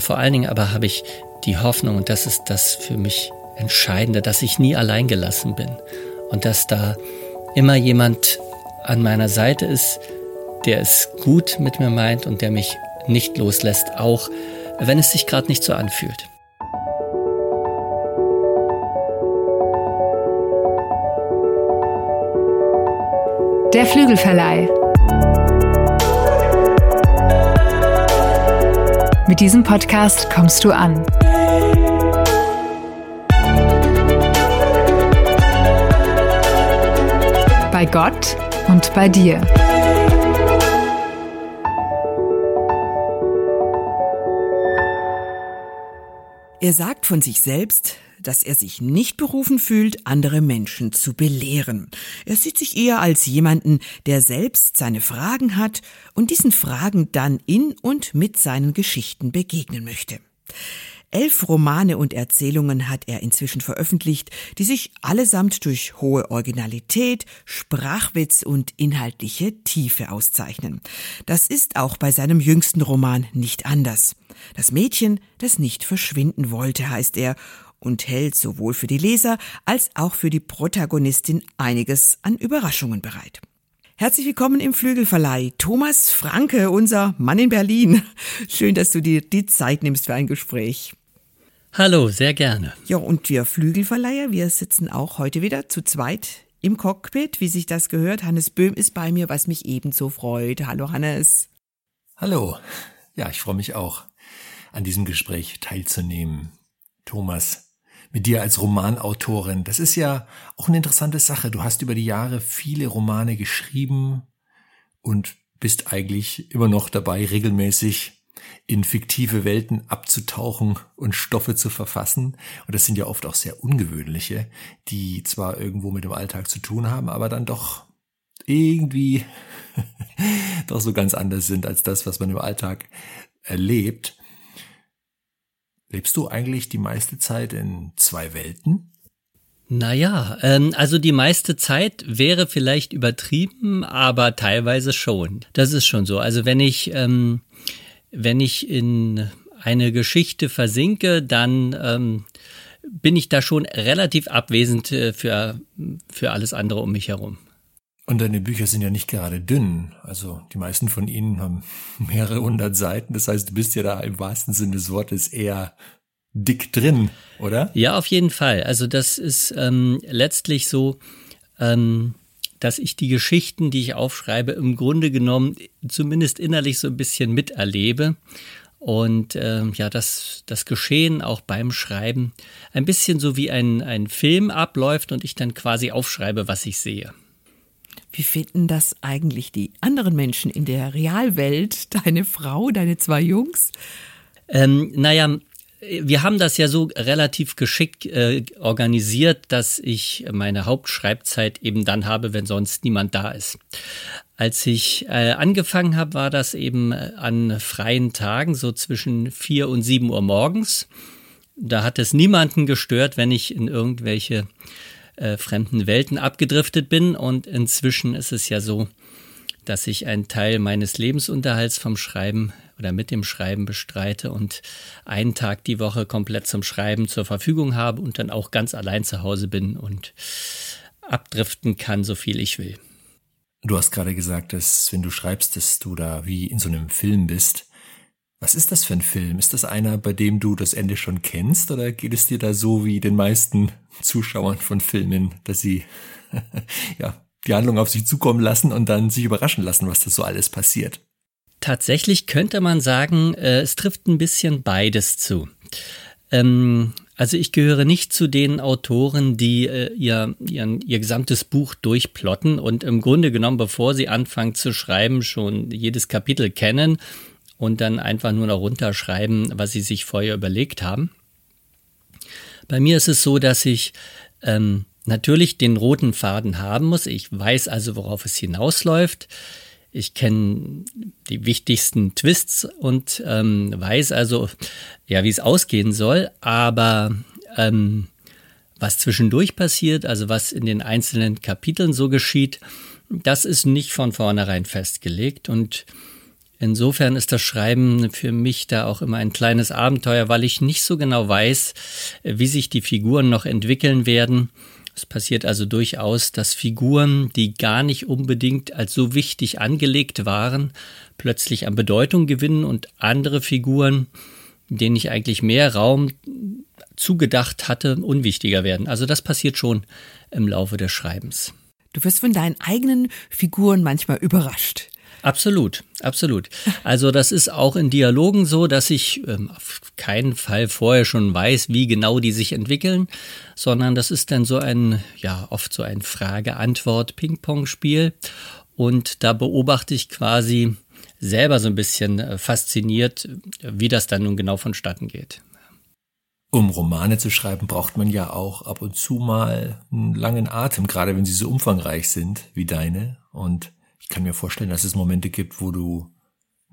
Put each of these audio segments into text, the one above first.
Vor allen Dingen aber habe ich die Hoffnung, und das ist das für mich Entscheidende, dass ich nie allein gelassen bin und dass da immer jemand an meiner Seite ist, der es gut mit mir meint und der mich nicht loslässt, auch wenn es sich gerade nicht so anfühlt. Der Flügelverleih. Mit diesem Podcast kommst du an. Bei Gott und bei dir. Er sagt von sich selbst, dass er sich nicht berufen fühlt, andere Menschen zu belehren. Er sieht sich eher als jemanden, der selbst seine Fragen hat und diesen Fragen dann in und mit seinen Geschichten begegnen möchte. Elf Romane und Erzählungen hat er inzwischen veröffentlicht, die sich allesamt durch hohe Originalität, Sprachwitz und inhaltliche Tiefe auszeichnen. Das ist auch bei seinem jüngsten Roman nicht anders. Das Mädchen, das nicht verschwinden wollte, heißt er, und hält sowohl für die Leser als auch für die Protagonistin einiges an Überraschungen bereit. Herzlich willkommen im Flügelverleih. Thomas Franke, unser Mann in Berlin. Schön, dass du dir die Zeit nimmst für ein Gespräch. Hallo, sehr gerne. Ja, und wir Flügelverleiher, wir sitzen auch heute wieder zu zweit im Cockpit, wie sich das gehört. Hannes Böhm ist bei mir, was mich ebenso freut. Hallo Hannes. Hallo. Ja, ich freue mich auch, an diesem Gespräch teilzunehmen. Thomas, mit dir als Romanautorin. Das ist ja auch eine interessante Sache. Du hast über die Jahre viele Romane geschrieben und bist eigentlich immer noch dabei, regelmäßig in fiktive Welten abzutauchen und Stoffe zu verfassen. Und das sind ja oft auch sehr ungewöhnliche, die zwar irgendwo mit dem Alltag zu tun haben, aber dann doch irgendwie doch so ganz anders sind als das, was man im Alltag erlebt. Lebst du eigentlich die meiste Zeit in zwei Welten? Naja, ähm, also die meiste Zeit wäre vielleicht übertrieben, aber teilweise schon. Das ist schon so. Also wenn ich, ähm, wenn ich in eine Geschichte versinke, dann ähm, bin ich da schon relativ abwesend äh, für, für alles andere um mich herum. Und deine Bücher sind ja nicht gerade dünn. Also die meisten von ihnen haben mehrere hundert Seiten. Das heißt, du bist ja da im wahrsten Sinne des Wortes eher dick drin, oder? Ja, auf jeden Fall. Also das ist ähm, letztlich so, ähm, dass ich die Geschichten, die ich aufschreibe, im Grunde genommen zumindest innerlich so ein bisschen miterlebe. Und ähm, ja, das, das Geschehen auch beim Schreiben ein bisschen so wie ein, ein Film abläuft und ich dann quasi aufschreibe, was ich sehe. Wie finden das eigentlich die anderen Menschen in der Realwelt? Deine Frau, deine zwei Jungs? Ähm, naja, wir haben das ja so relativ geschickt äh, organisiert, dass ich meine Hauptschreibzeit eben dann habe, wenn sonst niemand da ist. Als ich äh, angefangen habe, war das eben äh, an freien Tagen, so zwischen vier und sieben Uhr morgens. Da hat es niemanden gestört, wenn ich in irgendwelche äh, fremden Welten abgedriftet bin. Und inzwischen ist es ja so, dass ich einen Teil meines Lebensunterhalts vom Schreiben oder mit dem Schreiben bestreite und einen Tag die Woche komplett zum Schreiben zur Verfügung habe und dann auch ganz allein zu Hause bin und abdriften kann, so viel ich will. Du hast gerade gesagt, dass wenn du schreibst, dass du da wie in so einem Film bist. Was ist das für ein Film? Ist das einer, bei dem du das Ende schon kennst oder geht es dir da so wie den meisten Zuschauern von Filmen, dass sie ja, die Handlung auf sich zukommen lassen und dann sich überraschen lassen, was da so alles passiert? Tatsächlich könnte man sagen, äh, es trifft ein bisschen beides zu. Ähm, also ich gehöre nicht zu den Autoren, die äh, ihr, ihren, ihr gesamtes Buch durchplotten und im Grunde genommen, bevor sie anfangen zu schreiben, schon jedes Kapitel kennen und dann einfach nur noch runterschreiben, was sie sich vorher überlegt haben. Bei mir ist es so, dass ich ähm, natürlich den roten Faden haben muss. Ich weiß also, worauf es hinausläuft. Ich kenne die wichtigsten Twists und ähm, weiß also, ja, wie es ausgehen soll. Aber ähm, was zwischendurch passiert, also was in den einzelnen Kapiteln so geschieht, das ist nicht von vornherein festgelegt und Insofern ist das Schreiben für mich da auch immer ein kleines Abenteuer, weil ich nicht so genau weiß, wie sich die Figuren noch entwickeln werden. Es passiert also durchaus, dass Figuren, die gar nicht unbedingt als so wichtig angelegt waren, plötzlich an Bedeutung gewinnen und andere Figuren, denen ich eigentlich mehr Raum zugedacht hatte, unwichtiger werden. Also das passiert schon im Laufe des Schreibens. Du wirst von deinen eigenen Figuren manchmal überrascht. Absolut, absolut. Also das ist auch in Dialogen so, dass ich ähm, auf keinen Fall vorher schon weiß, wie genau die sich entwickeln, sondern das ist dann so ein, ja, oft so ein Frage-Antwort-Ping-Pong-Spiel. Und da beobachte ich quasi selber so ein bisschen äh, fasziniert, wie das dann nun genau vonstatten geht. Um Romane zu schreiben, braucht man ja auch ab und zu mal einen langen Atem, gerade wenn sie so umfangreich sind wie deine. Und ich kann mir vorstellen, dass es Momente gibt, wo du,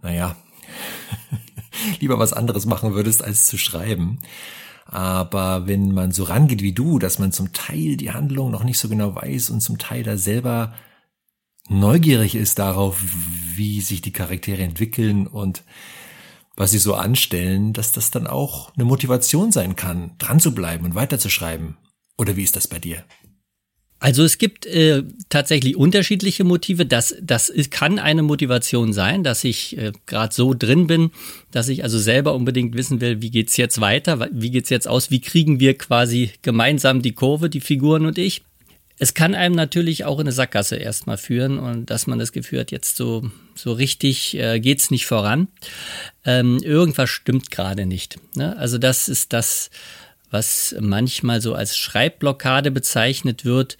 naja, lieber was anderes machen würdest, als zu schreiben. Aber wenn man so rangeht wie du, dass man zum Teil die Handlung noch nicht so genau weiß und zum Teil da selber neugierig ist darauf, wie sich die Charaktere entwickeln und was sie so anstellen, dass das dann auch eine Motivation sein kann, dran zu bleiben und weiterzuschreiben. Oder wie ist das bei dir? Also es gibt äh, tatsächlich unterschiedliche Motive. Das, das ist, kann eine Motivation sein, dass ich äh, gerade so drin bin, dass ich also selber unbedingt wissen will, wie geht's jetzt weiter, wie geht's jetzt aus, wie kriegen wir quasi gemeinsam die Kurve, die Figuren und ich. Es kann einem natürlich auch in eine Sackgasse erstmal führen und dass man das Gefühl hat, jetzt so, so richtig äh, geht's nicht voran. Ähm, irgendwas stimmt gerade nicht. Ne? Also das ist das, was manchmal so als Schreibblockade bezeichnet wird.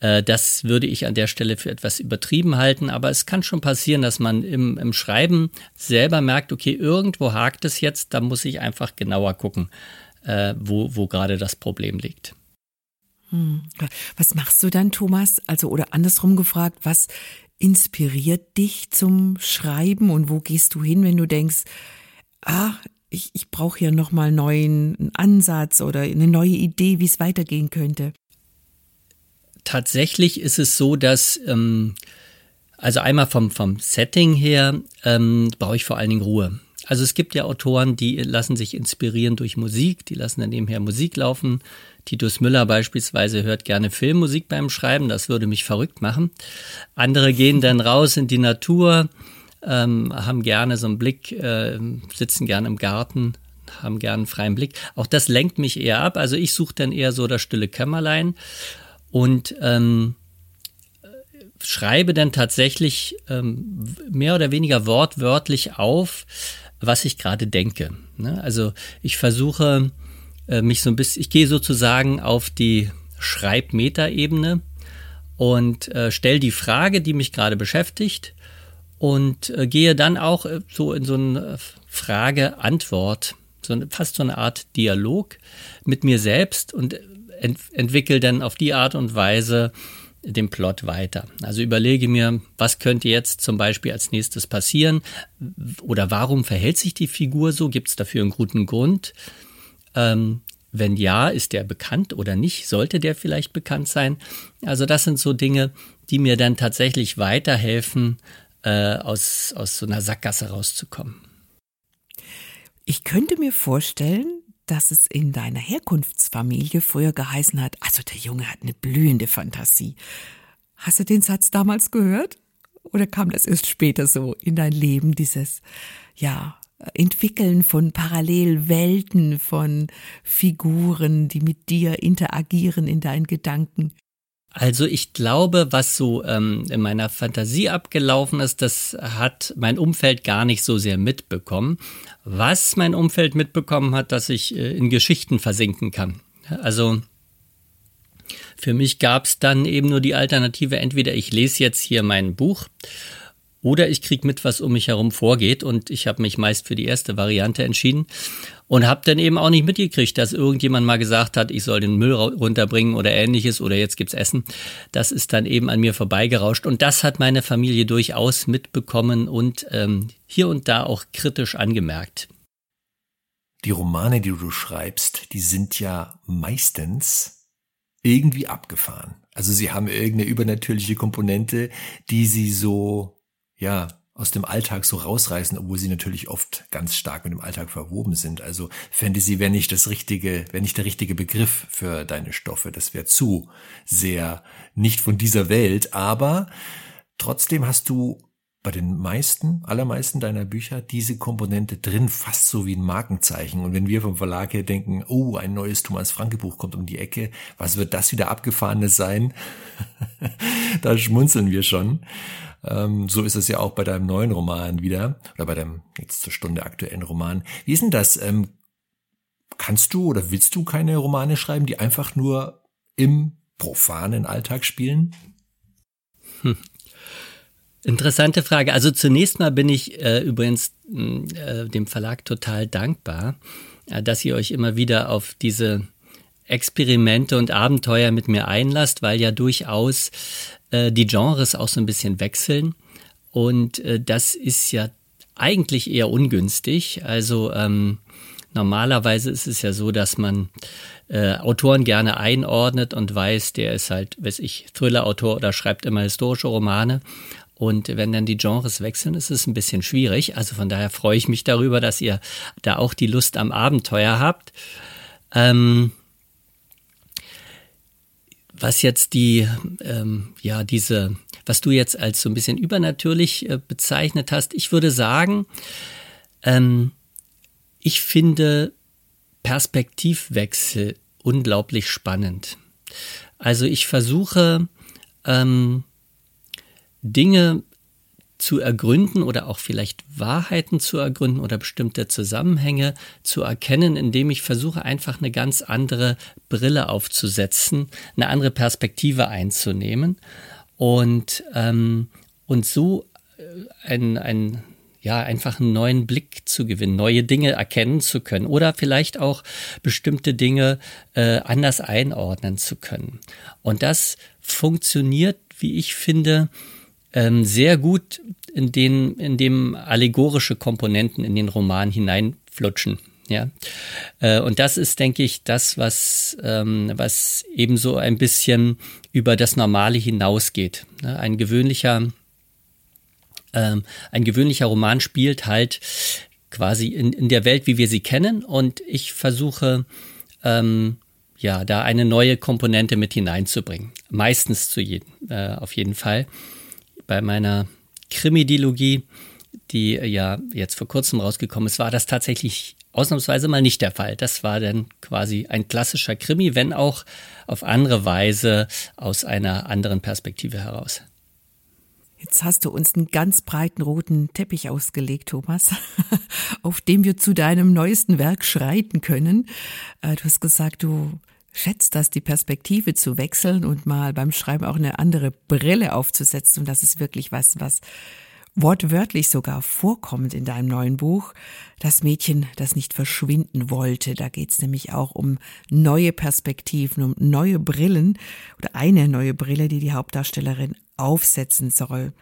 Äh, das würde ich an der Stelle für etwas übertrieben halten, aber es kann schon passieren, dass man im, im Schreiben selber merkt, okay, irgendwo hakt es jetzt, da muss ich einfach genauer gucken, äh, wo, wo gerade das Problem liegt. Hm. Was machst du dann, Thomas? Also, oder andersrum gefragt, was inspiriert dich zum Schreiben und wo gehst du hin, wenn du denkst, ah, ich, ich brauche hier nochmal einen neuen Ansatz oder eine neue Idee, wie es weitergehen könnte. Tatsächlich ist es so, dass, ähm, also einmal vom, vom Setting her, ähm, brauche ich vor allen Dingen Ruhe. Also es gibt ja Autoren, die lassen sich inspirieren durch Musik, die lassen dann nebenher Musik laufen. Titus Müller beispielsweise hört gerne Filmmusik beim Schreiben, das würde mich verrückt machen. Andere gehen dann raus in die Natur, ähm, haben gerne so einen Blick, äh, sitzen gerne im Garten, haben gerne einen freien Blick. Auch das lenkt mich eher ab. Also ich suche dann eher so das stille Kämmerlein und ähm, schreibe dann tatsächlich ähm, mehr oder weniger wortwörtlich auf, was ich gerade denke. Ne? Also ich versuche äh, mich so ein bisschen, ich gehe sozusagen auf die Schreibmetaebene und äh, stelle die Frage, die mich gerade beschäftigt und äh, gehe dann auch äh, so in so eine Frage-Antwort, so eine, fast so eine Art Dialog mit mir selbst und ent entwickle dann auf die Art und Weise den Plot weiter. Also überlege mir, was könnte jetzt zum Beispiel als nächstes passieren oder warum verhält sich die Figur so? Gibt es dafür einen guten Grund? Ähm, wenn ja, ist der bekannt oder nicht? Sollte der vielleicht bekannt sein? Also das sind so Dinge, die mir dann tatsächlich weiterhelfen, äh, aus, aus so einer Sackgasse rauszukommen. Ich könnte mir vorstellen, dass es in deiner Herkunftsfamilie früher geheißen hat, also der Junge hat eine blühende Fantasie. Hast du den Satz damals gehört? Oder kam das erst später so in dein Leben, dieses, ja, Entwickeln von Parallelwelten, von Figuren, die mit dir interagieren in deinen Gedanken? Also ich glaube, was so ähm, in meiner Fantasie abgelaufen ist, das hat mein Umfeld gar nicht so sehr mitbekommen. Was mein Umfeld mitbekommen hat, dass ich äh, in Geschichten versinken kann. Also für mich gab es dann eben nur die Alternative, entweder ich lese jetzt hier mein Buch oder ich krieg mit, was um mich herum vorgeht und ich habe mich meist für die erste Variante entschieden und habe dann eben auch nicht mitgekriegt, dass irgendjemand mal gesagt hat, ich soll den Müll runterbringen oder ähnliches oder jetzt gibt's Essen. Das ist dann eben an mir vorbeigerauscht und das hat meine Familie durchaus mitbekommen und ähm, hier und da auch kritisch angemerkt. Die Romane, die du schreibst, die sind ja meistens irgendwie abgefahren. Also sie haben irgendeine übernatürliche Komponente, die sie so ja, aus dem Alltag so rausreißen, obwohl sie natürlich oft ganz stark mit dem Alltag verwoben sind. Also Fantasy wäre nicht das richtige, wäre nicht der richtige Begriff für deine Stoffe. Das wäre zu sehr nicht von dieser Welt. Aber trotzdem hast du bei den meisten, allermeisten deiner Bücher diese Komponente drin, fast so wie ein Markenzeichen. Und wenn wir vom Verlag her denken, oh, ein neues Thomas Franke Buch kommt um die Ecke, was wird das wieder abgefahrenes sein? da schmunzeln wir schon. Ähm, so ist es ja auch bei deinem neuen Roman wieder, oder bei deinem jetzt zur Stunde aktuellen Roman. Wie ist denn das? Ähm, kannst du oder willst du keine Romane schreiben, die einfach nur im profanen Alltag spielen? Hm. Interessante Frage. Also zunächst mal bin ich äh, übrigens äh, dem Verlag total dankbar, äh, dass ihr euch immer wieder auf diese Experimente und Abenteuer mit mir einlasst, weil ja durchaus äh, die Genres auch so ein bisschen wechseln. Und äh, das ist ja eigentlich eher ungünstig. Also ähm, normalerweise ist es ja so, dass man äh, Autoren gerne einordnet und weiß, der ist halt, weiß ich, Thriller-Autor oder schreibt immer historische Romane. Und wenn dann die Genres wechseln, ist es ein bisschen schwierig. Also von daher freue ich mich darüber, dass ihr da auch die Lust am Abenteuer habt. Ähm, was jetzt die, ähm, ja, diese, was du jetzt als so ein bisschen übernatürlich äh, bezeichnet hast, ich würde sagen, ähm, ich finde Perspektivwechsel unglaublich spannend. Also ich versuche ähm, Dinge zu ergründen oder auch vielleicht Wahrheiten zu ergründen oder bestimmte Zusammenhänge zu erkennen, indem ich versuche einfach eine ganz andere Brille aufzusetzen, eine andere Perspektive einzunehmen und, ähm, und so äh, ein, ein, ja, einfach einen neuen Blick zu gewinnen, neue Dinge erkennen zu können oder vielleicht auch bestimmte Dinge äh, anders einordnen zu können. Und das funktioniert, wie ich finde, ähm, sehr gut in den, in dem allegorische Komponenten in den Roman hineinflutschen. Ja, äh, und das ist, denke ich, das, was, ähm, was eben so ein bisschen über das Normale hinausgeht. Ne? Ein gewöhnlicher, ähm, ein gewöhnlicher Roman spielt halt quasi in, in der Welt, wie wir sie kennen, und ich versuche, ähm, ja, da eine neue Komponente mit hineinzubringen. Meistens zu jedem, äh, auf jeden Fall bei meiner Krimidilogie, die ja jetzt vor kurzem rausgekommen ist, war das tatsächlich ausnahmsweise mal nicht der Fall. Das war dann quasi ein klassischer Krimi, wenn auch auf andere Weise aus einer anderen Perspektive heraus. Jetzt hast du uns einen ganz breiten roten Teppich ausgelegt, Thomas, auf dem wir zu deinem neuesten Werk schreiten können. Äh, du hast gesagt, du schätzt das, die Perspektive zu wechseln und mal beim Schreiben auch eine andere Brille aufzusetzen. Und das ist wirklich was, was wortwörtlich sogar vorkommt in deinem neuen Buch. Das Mädchen, das nicht verschwinden wollte. Da geht es nämlich auch um neue Perspektiven, um neue Brillen oder eine neue Brille, die die Hauptdarstellerin aufsetzen soll.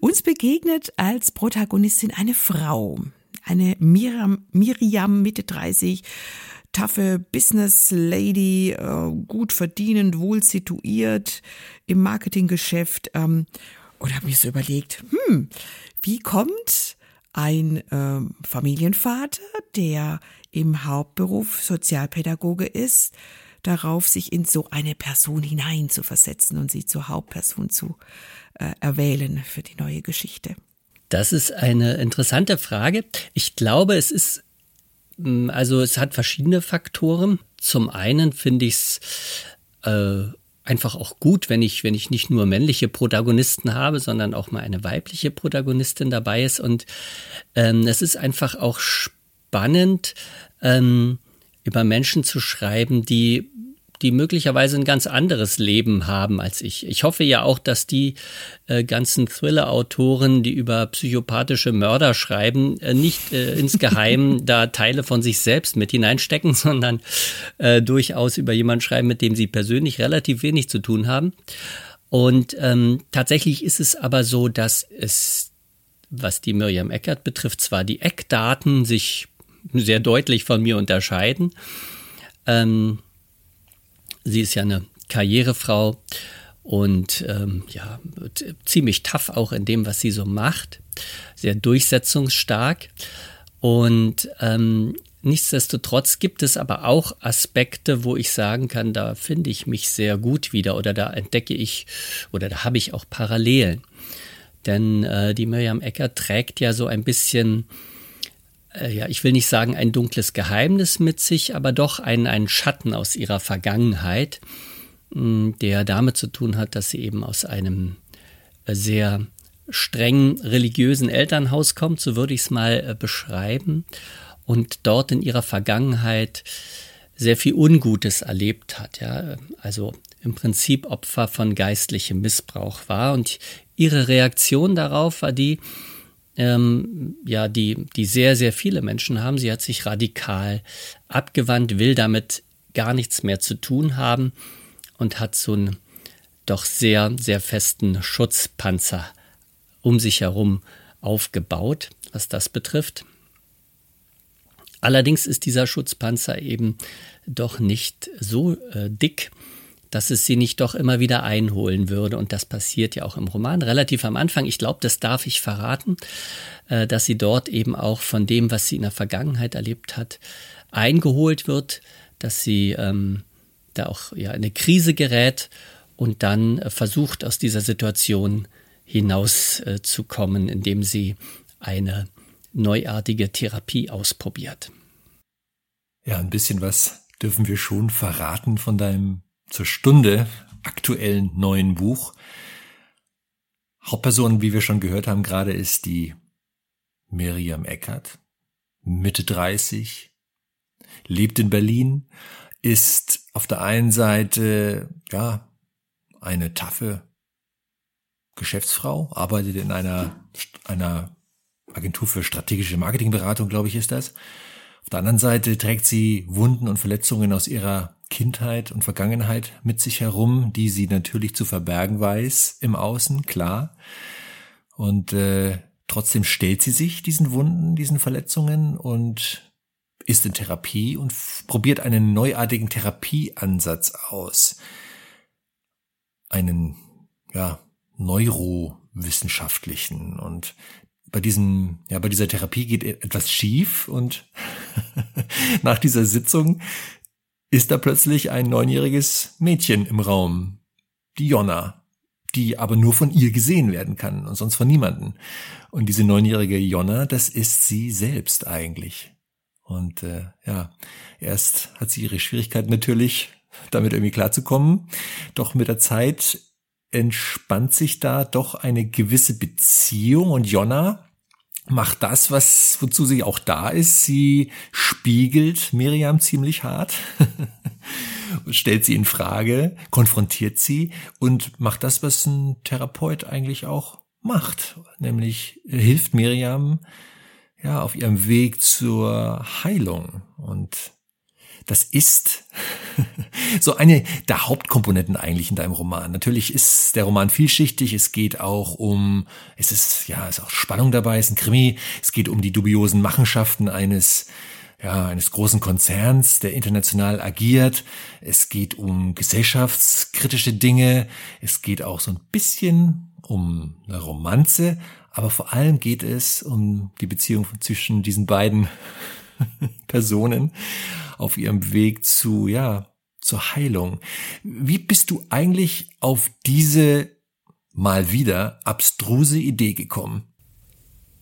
Uns begegnet als Protagonistin eine Frau, eine Miriam, Miriam Mitte 30, taffe Business Lady, äh, gut verdienend, wohl situiert im Marketinggeschäft. Ähm, und habe mir so überlegt, hm, wie kommt ein äh, Familienvater, der im Hauptberuf Sozialpädagoge ist, darauf, sich in so eine Person hineinzuversetzen und sie zur Hauptperson zu äh, erwählen für die neue Geschichte? Das ist eine interessante Frage. Ich glaube, es ist also es hat verschiedene Faktoren. Zum einen finde ich es äh, einfach auch gut, wenn ich, wenn ich nicht nur männliche Protagonisten habe, sondern auch mal eine weibliche Protagonistin dabei ist. Und ähm, es ist einfach auch spannend, ähm, über Menschen zu schreiben, die die möglicherweise ein ganz anderes Leben haben als ich. Ich hoffe ja auch, dass die äh, ganzen Thriller-Autoren, die über psychopathische Mörder schreiben, äh, nicht äh, insgeheim da Teile von sich selbst mit hineinstecken, sondern äh, durchaus über jemanden schreiben, mit dem sie persönlich relativ wenig zu tun haben. Und ähm, tatsächlich ist es aber so, dass es, was die Miriam Eckert betrifft, zwar die Eckdaten sich sehr deutlich von mir unterscheiden. Ähm, Sie ist ja eine Karrierefrau und ähm, ja, ziemlich tough auch in dem, was sie so macht. sehr durchsetzungsstark. Und ähm, nichtsdestotrotz gibt es aber auch Aspekte, wo ich sagen kann, da finde ich mich sehr gut wieder oder da entdecke ich oder da habe ich auch Parallelen. Denn äh, die Miriam Ecker trägt ja so ein bisschen, ja, ich will nicht sagen ein dunkles Geheimnis mit sich, aber doch einen, einen Schatten aus ihrer Vergangenheit, mh, hm, der damit zu tun hat, dass sie eben aus einem äh, sehr streng religiösen Elternhaus kommt, so würde ich es mal äh, beschreiben, und dort in ihrer Vergangenheit sehr viel Ungutes erlebt hat, ja, also im Prinzip Opfer von geistlichem Missbrauch war. Und ihre Reaktion darauf war die, ähm, ja, die, die sehr, sehr viele Menschen haben. Sie hat sich radikal abgewandt, will damit gar nichts mehr zu tun haben und hat so einen doch sehr, sehr festen Schutzpanzer um sich herum aufgebaut, was das betrifft. Allerdings ist dieser Schutzpanzer eben doch nicht so äh, dick, dass es sie nicht doch immer wieder einholen würde. Und das passiert ja auch im Roman relativ am Anfang. Ich glaube, das darf ich verraten, äh, dass sie dort eben auch von dem, was sie in der Vergangenheit erlebt hat, eingeholt wird, dass sie ähm, da auch ja, in eine Krise gerät und dann äh, versucht, aus dieser Situation hinauszukommen, äh, indem sie eine neuartige Therapie ausprobiert. Ja, ein bisschen was dürfen wir schon verraten von deinem zur Stunde aktuellen neuen Buch. Hauptperson, wie wir schon gehört haben, gerade ist die Miriam Eckert, Mitte 30, lebt in Berlin, ist auf der einen Seite, ja, eine taffe Geschäftsfrau, arbeitet in einer, einer Agentur für strategische Marketingberatung, glaube ich, ist das. Auf der anderen Seite trägt sie Wunden und Verletzungen aus ihrer Kindheit und Vergangenheit mit sich herum, die sie natürlich zu verbergen weiß im Außen, klar. Und äh, trotzdem stellt sie sich diesen Wunden, diesen Verletzungen und ist in Therapie und probiert einen neuartigen Therapieansatz aus. Einen, ja, neurowissenschaftlichen und bei diesem, ja, bei dieser Therapie geht etwas schief und nach dieser Sitzung ist da plötzlich ein neunjähriges Mädchen im Raum, die Jonna, die aber nur von ihr gesehen werden kann und sonst von niemanden. Und diese neunjährige Jonna, das ist sie selbst eigentlich. Und äh, ja, erst hat sie ihre Schwierigkeiten natürlich, damit irgendwie klarzukommen. Doch mit der Zeit entspannt sich da doch eine gewisse Beziehung und Jonna macht das, was, wozu sie auch da ist. Sie spiegelt Miriam ziemlich hart stellt sie in Frage, konfrontiert sie und macht das, was ein Therapeut eigentlich auch macht, nämlich hilft Miriam ja auf ihrem Weg zur Heilung und das ist so eine der Hauptkomponenten eigentlich in deinem Roman. Natürlich ist der Roman vielschichtig. Es geht auch um, es ist, ja, es ist auch Spannung dabei, es ist ein Krimi. Es geht um die dubiosen Machenschaften eines, ja, eines großen Konzerns, der international agiert. Es geht um gesellschaftskritische Dinge. Es geht auch so ein bisschen um eine Romanze. Aber vor allem geht es um die Beziehung zwischen diesen beiden Personen auf ihrem Weg zu, ja, zur Heilung. Wie bist du eigentlich auf diese mal wieder abstruse Idee gekommen?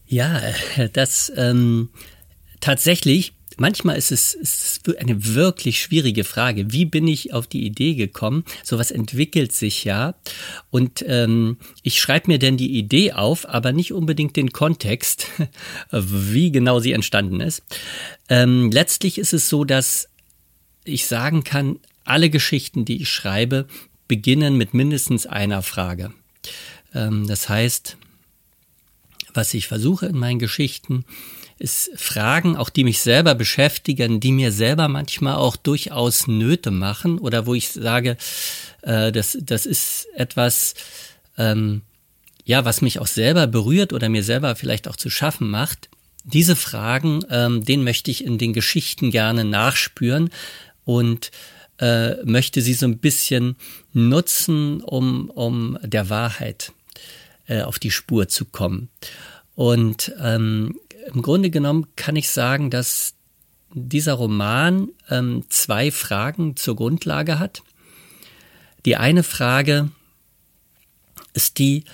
Ja, das ähm, tatsächlich manchmal ist es, ist eine wirklich schwierige Frage. Wie bin ich auf die Idee gekommen? Sowas entwickelt sich ja. Und ähm, ich schreibe mir denn die Idee auf, aber nicht unbedingt den Kontext, wie genau sie entstanden ist. Ähm, letztlich ist es so, dass ich sagen kann, alle Geschichten, die ich schreibe, beginnen mit mindestens einer Frage. Ähm, das heißt, was ich versuche in meinen Geschichten, ist Fragen, auch die mich selber beschäftigen, die mir selber manchmal auch durchaus Nöte machen oder wo ich sage, äh, das, das ist etwas, ähm, ja, was mich auch selber berührt oder mir selber vielleicht auch zu schaffen macht. Diese Fragen, ähm, den möchte ich in den Geschichten gerne nachspüren und äh, möchte sie so ein bisschen nutzen, um, um der Wahrheit äh, auf die Spur zu kommen. Und ähm, im Grunde genommen kann ich sagen, dass dieser Roman ähm, zwei Fragen zur Grundlage hat. Die eine Frage ist die,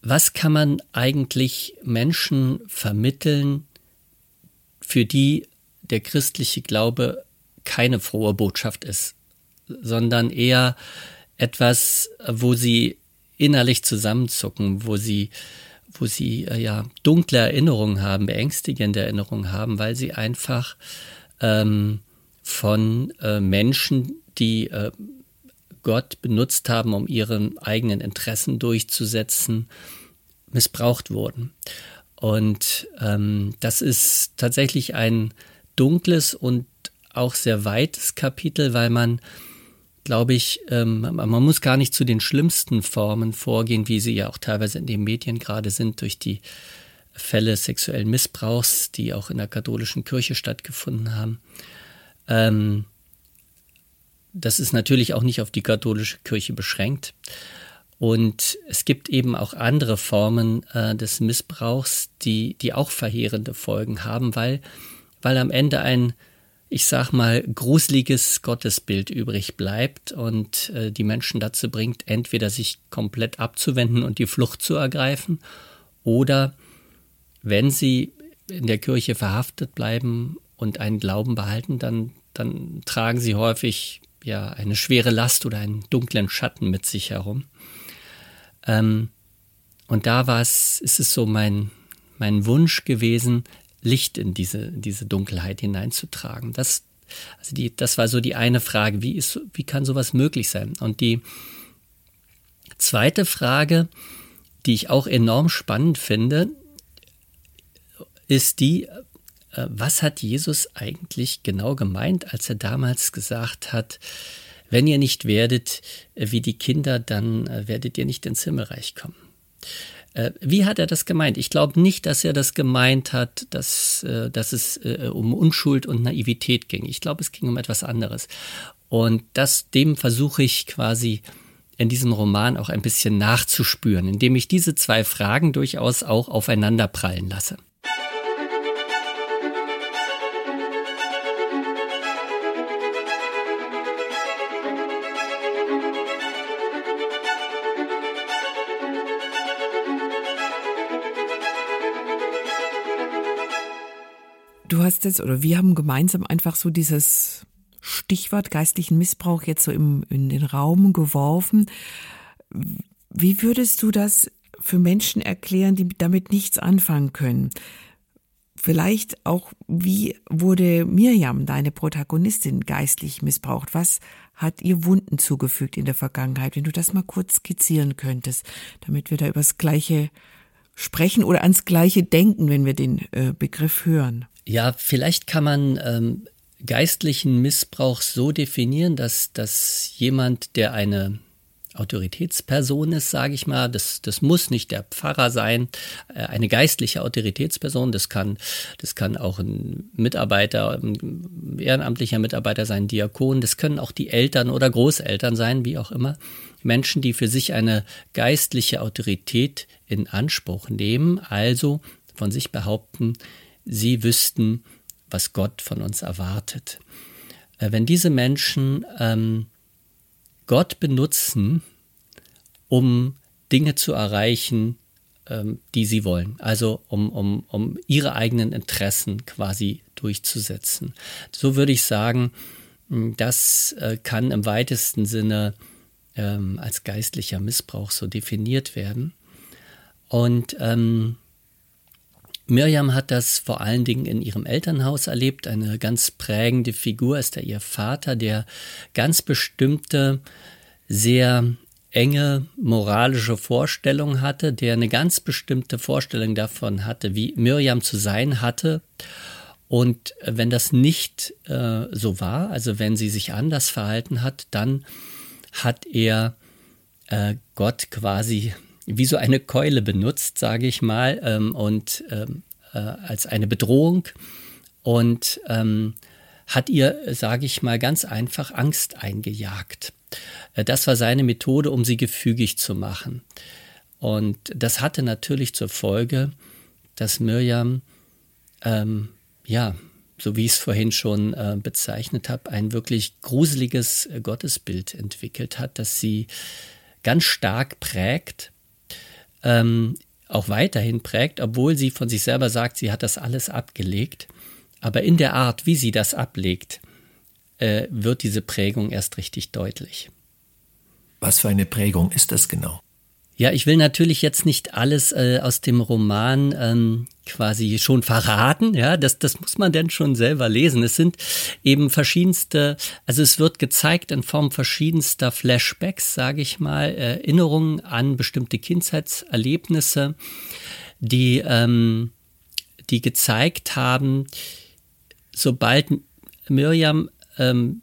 was kann man eigentlich Menschen vermitteln, für die der christliche Glaube keine frohe Botschaft ist, sondern eher etwas, wo sie innerlich zusammenzucken, wo sie wo sie äh, ja dunkle Erinnerungen haben, beängstigende Erinnerungen haben, weil sie einfach ähm, von äh, Menschen, die äh, Gott benutzt haben, um ihren eigenen Interessen durchzusetzen, missbraucht wurden. Und ähm, das ist tatsächlich ein dunkles und auch sehr weites Kapitel, weil man glaube ich, ähm, man muss gar nicht zu den schlimmsten Formen vorgehen, wie sie ja auch teilweise in den Medien gerade sind, durch die Fälle sexuellen Missbrauchs, die auch in der katholischen Kirche stattgefunden haben. Ähm, das ist natürlich auch nicht auf die katholische Kirche beschränkt. Und es gibt eben auch andere Formen äh, des Missbrauchs, die, die auch verheerende Folgen haben, weil, weil am Ende ein ich sag mal, gruseliges Gottesbild übrig bleibt und äh, die Menschen dazu bringt, entweder sich komplett abzuwenden und die Flucht zu ergreifen oder wenn sie in der Kirche verhaftet bleiben und einen Glauben behalten, dann, dann tragen sie häufig ja eine schwere Last oder einen dunklen Schatten mit sich herum. Ähm, und da war es, ist es so mein, mein Wunsch gewesen, Licht in diese, diese Dunkelheit hineinzutragen. Das, also die, das war so die eine Frage, wie, ist, wie kann sowas möglich sein? Und die zweite Frage, die ich auch enorm spannend finde, ist die, äh, was hat Jesus eigentlich genau gemeint, als er damals gesagt hat, wenn ihr nicht werdet äh, wie die Kinder, dann äh, werdet ihr nicht ins Himmelreich kommen. Äh, wie hat er das gemeint? Ich glaube nicht, dass er das gemeint hat, dass, äh, dass es äh, um Unschuld und Naivität ging. Ich glaube, es ging um etwas anderes. Und das, dem versuche ich quasi in diesem Roman auch ein bisschen nachzuspüren, indem ich diese zwei Fragen durchaus auch aufeinander prallen lasse. Du hast jetzt, oder wir haben gemeinsam einfach so dieses Stichwort geistlichen Missbrauch jetzt so im, in den Raum geworfen. Wie würdest du das für Menschen erklären, die damit nichts anfangen können? Vielleicht auch, wie wurde Mirjam, deine Protagonistin, geistlich missbraucht? Was hat ihr Wunden zugefügt in der Vergangenheit? Wenn du das mal kurz skizzieren könntest, damit wir da über das Gleiche sprechen oder ans Gleiche denken, wenn wir den äh, Begriff hören. Ja, vielleicht kann man ähm, geistlichen Missbrauch so definieren, dass, dass jemand, der eine Autoritätsperson ist, sage ich mal. Das, das muss nicht der Pfarrer sein, äh, eine geistliche Autoritätsperson. Das kann, das kann auch ein Mitarbeiter, ein ehrenamtlicher Mitarbeiter sein, Diakon. Das können auch die Eltern oder Großeltern sein, wie auch immer. Menschen, die für sich eine geistliche Autorität in Anspruch nehmen, also von sich behaupten, sie wüssten, was Gott von uns erwartet. Äh, wenn diese Menschen ähm, Gott benutzen, um Dinge zu erreichen, ähm, die sie wollen, also um, um, um ihre eigenen Interessen quasi durchzusetzen. So würde ich sagen, das äh, kann im weitesten Sinne ähm, als geistlicher Missbrauch so definiert werden. Und ähm, Miriam hat das vor allen Dingen in ihrem Elternhaus erlebt. Eine ganz prägende Figur ist da ihr Vater, der ganz bestimmte, sehr enge moralische Vorstellung hatte, der eine ganz bestimmte Vorstellung davon hatte, wie Miriam zu sein hatte. Und wenn das nicht äh, so war, also wenn sie sich anders verhalten hat, dann hat er äh, Gott quasi wie so eine Keule benutzt, sage ich mal, ähm, und ähm, äh, als eine Bedrohung und ähm, hat ihr, sage ich mal, ganz einfach Angst eingejagt. Äh, das war seine Methode, um sie gefügig zu machen. Und das hatte natürlich zur Folge, dass Mirjam, ähm, ja, so wie ich es vorhin schon äh, bezeichnet habe, ein wirklich gruseliges äh, Gottesbild entwickelt hat, das sie ganz stark prägt, ähm, auch weiterhin prägt, obwohl sie von sich selber sagt, sie hat das alles abgelegt. Aber in der Art, wie sie das ablegt, äh, wird diese Prägung erst richtig deutlich. Was für eine Prägung ist das genau? Ja, ich will natürlich jetzt nicht alles äh, aus dem Roman ähm, quasi schon verraten. Ja, das, das muss man denn schon selber lesen. Es sind eben verschiedenste, also es wird gezeigt in Form verschiedenster Flashbacks, sage ich mal, Erinnerungen an bestimmte Kindheitserlebnisse, die, ähm, die gezeigt haben, sobald Miriam ähm,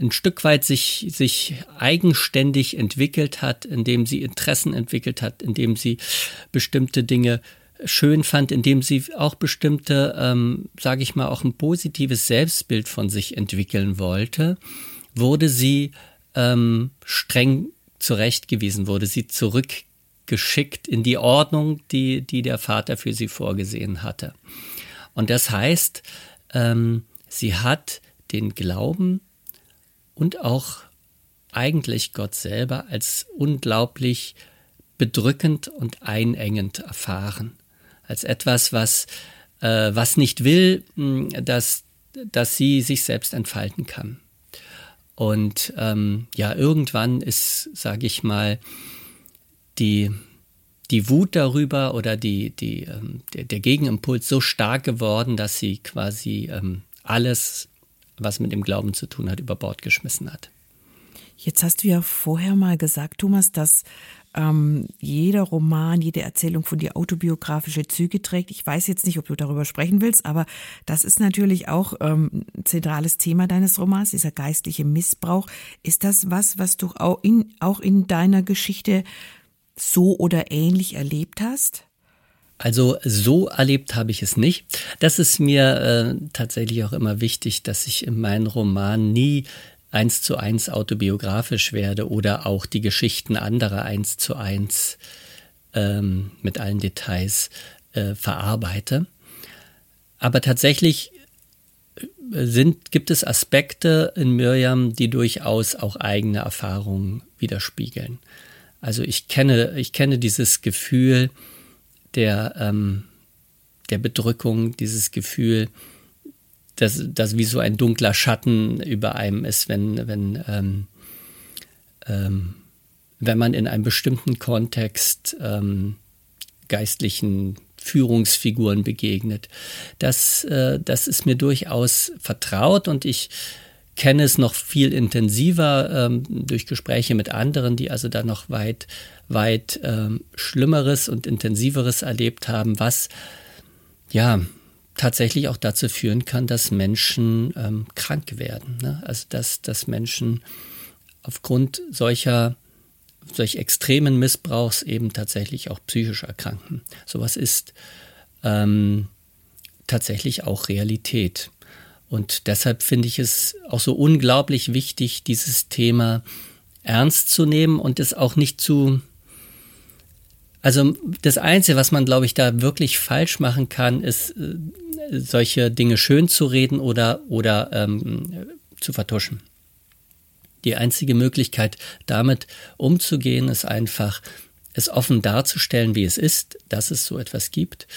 ein Stück weit sich, sich eigenständig entwickelt hat, indem sie Interessen entwickelt hat, indem sie bestimmte Dinge schön fand, indem sie auch bestimmte, ähm, sage ich mal, auch ein positives Selbstbild von sich entwickeln wollte, wurde sie ähm, streng zurechtgewiesen, wurde sie zurückgeschickt in die Ordnung, die, die der Vater für sie vorgesehen hatte. Und das heißt, ähm, sie hat den Glauben und auch eigentlich Gott selber als unglaublich bedrückend und einengend erfahren. Als etwas, was, äh, was nicht will, dass, dass sie sich selbst entfalten kann. Und ähm, ja, irgendwann ist, sage ich mal, die, die Wut darüber oder die, die, ähm, der, der, Gegenimpuls so stark geworden, dass sie quasi ähm, alles was mit dem Glauben zu tun hat, über Bord geschmissen hat. Jetzt hast du ja vorher mal gesagt, Thomas, dass ähm, jeder Roman, jede Erzählung von dir autobiografische Züge trägt. Ich weiß jetzt nicht, ob du darüber sprechen willst, aber das ist natürlich auch ähm, ein zentrales Thema deines Romans, dieser geistliche Missbrauch. Ist das was, was du auch in, auch in deiner Geschichte so oder ähnlich erlebt hast? Also so erlebt habe ich es nicht. Das ist mir äh, tatsächlich auch immer wichtig, dass ich in meinen Romanen nie eins zu eins autobiografisch werde oder auch die Geschichten anderer eins zu eins ähm, mit allen Details äh, verarbeite. Aber tatsächlich äh, sind, gibt es Aspekte in Miriam, die durchaus auch eigene Erfahrungen widerspiegeln. Also ich kenne, ich kenne dieses Gefühl, der, ähm, der Bedrückung, dieses Gefühl, dass das wie so ein dunkler Schatten über einem ist, wenn, wenn, ähm, ähm, wenn man in einem bestimmten Kontext ähm, geistlichen Führungsfiguren begegnet. Das, äh, das ist mir durchaus vertraut und ich kenne es noch viel intensiver ähm, durch Gespräche mit anderen, die also da noch weit weit ähm, Schlimmeres und Intensiveres erlebt haben, was ja tatsächlich auch dazu führen kann, dass Menschen ähm, krank werden. Ne? Also dass, dass Menschen aufgrund solcher solch extremen Missbrauchs eben tatsächlich auch psychisch erkranken. Sowas ist ähm, tatsächlich auch Realität. Und deshalb finde ich es auch so unglaublich wichtig, dieses Thema ernst zu nehmen und es auch nicht zu also das Einzige, was man, glaube ich, da wirklich falsch machen kann, ist äh, solche Dinge schön zu reden oder, oder ähm, zu vertuschen. Die einzige Möglichkeit, damit umzugehen, ist einfach, es offen darzustellen, wie es ist, dass es so etwas gibt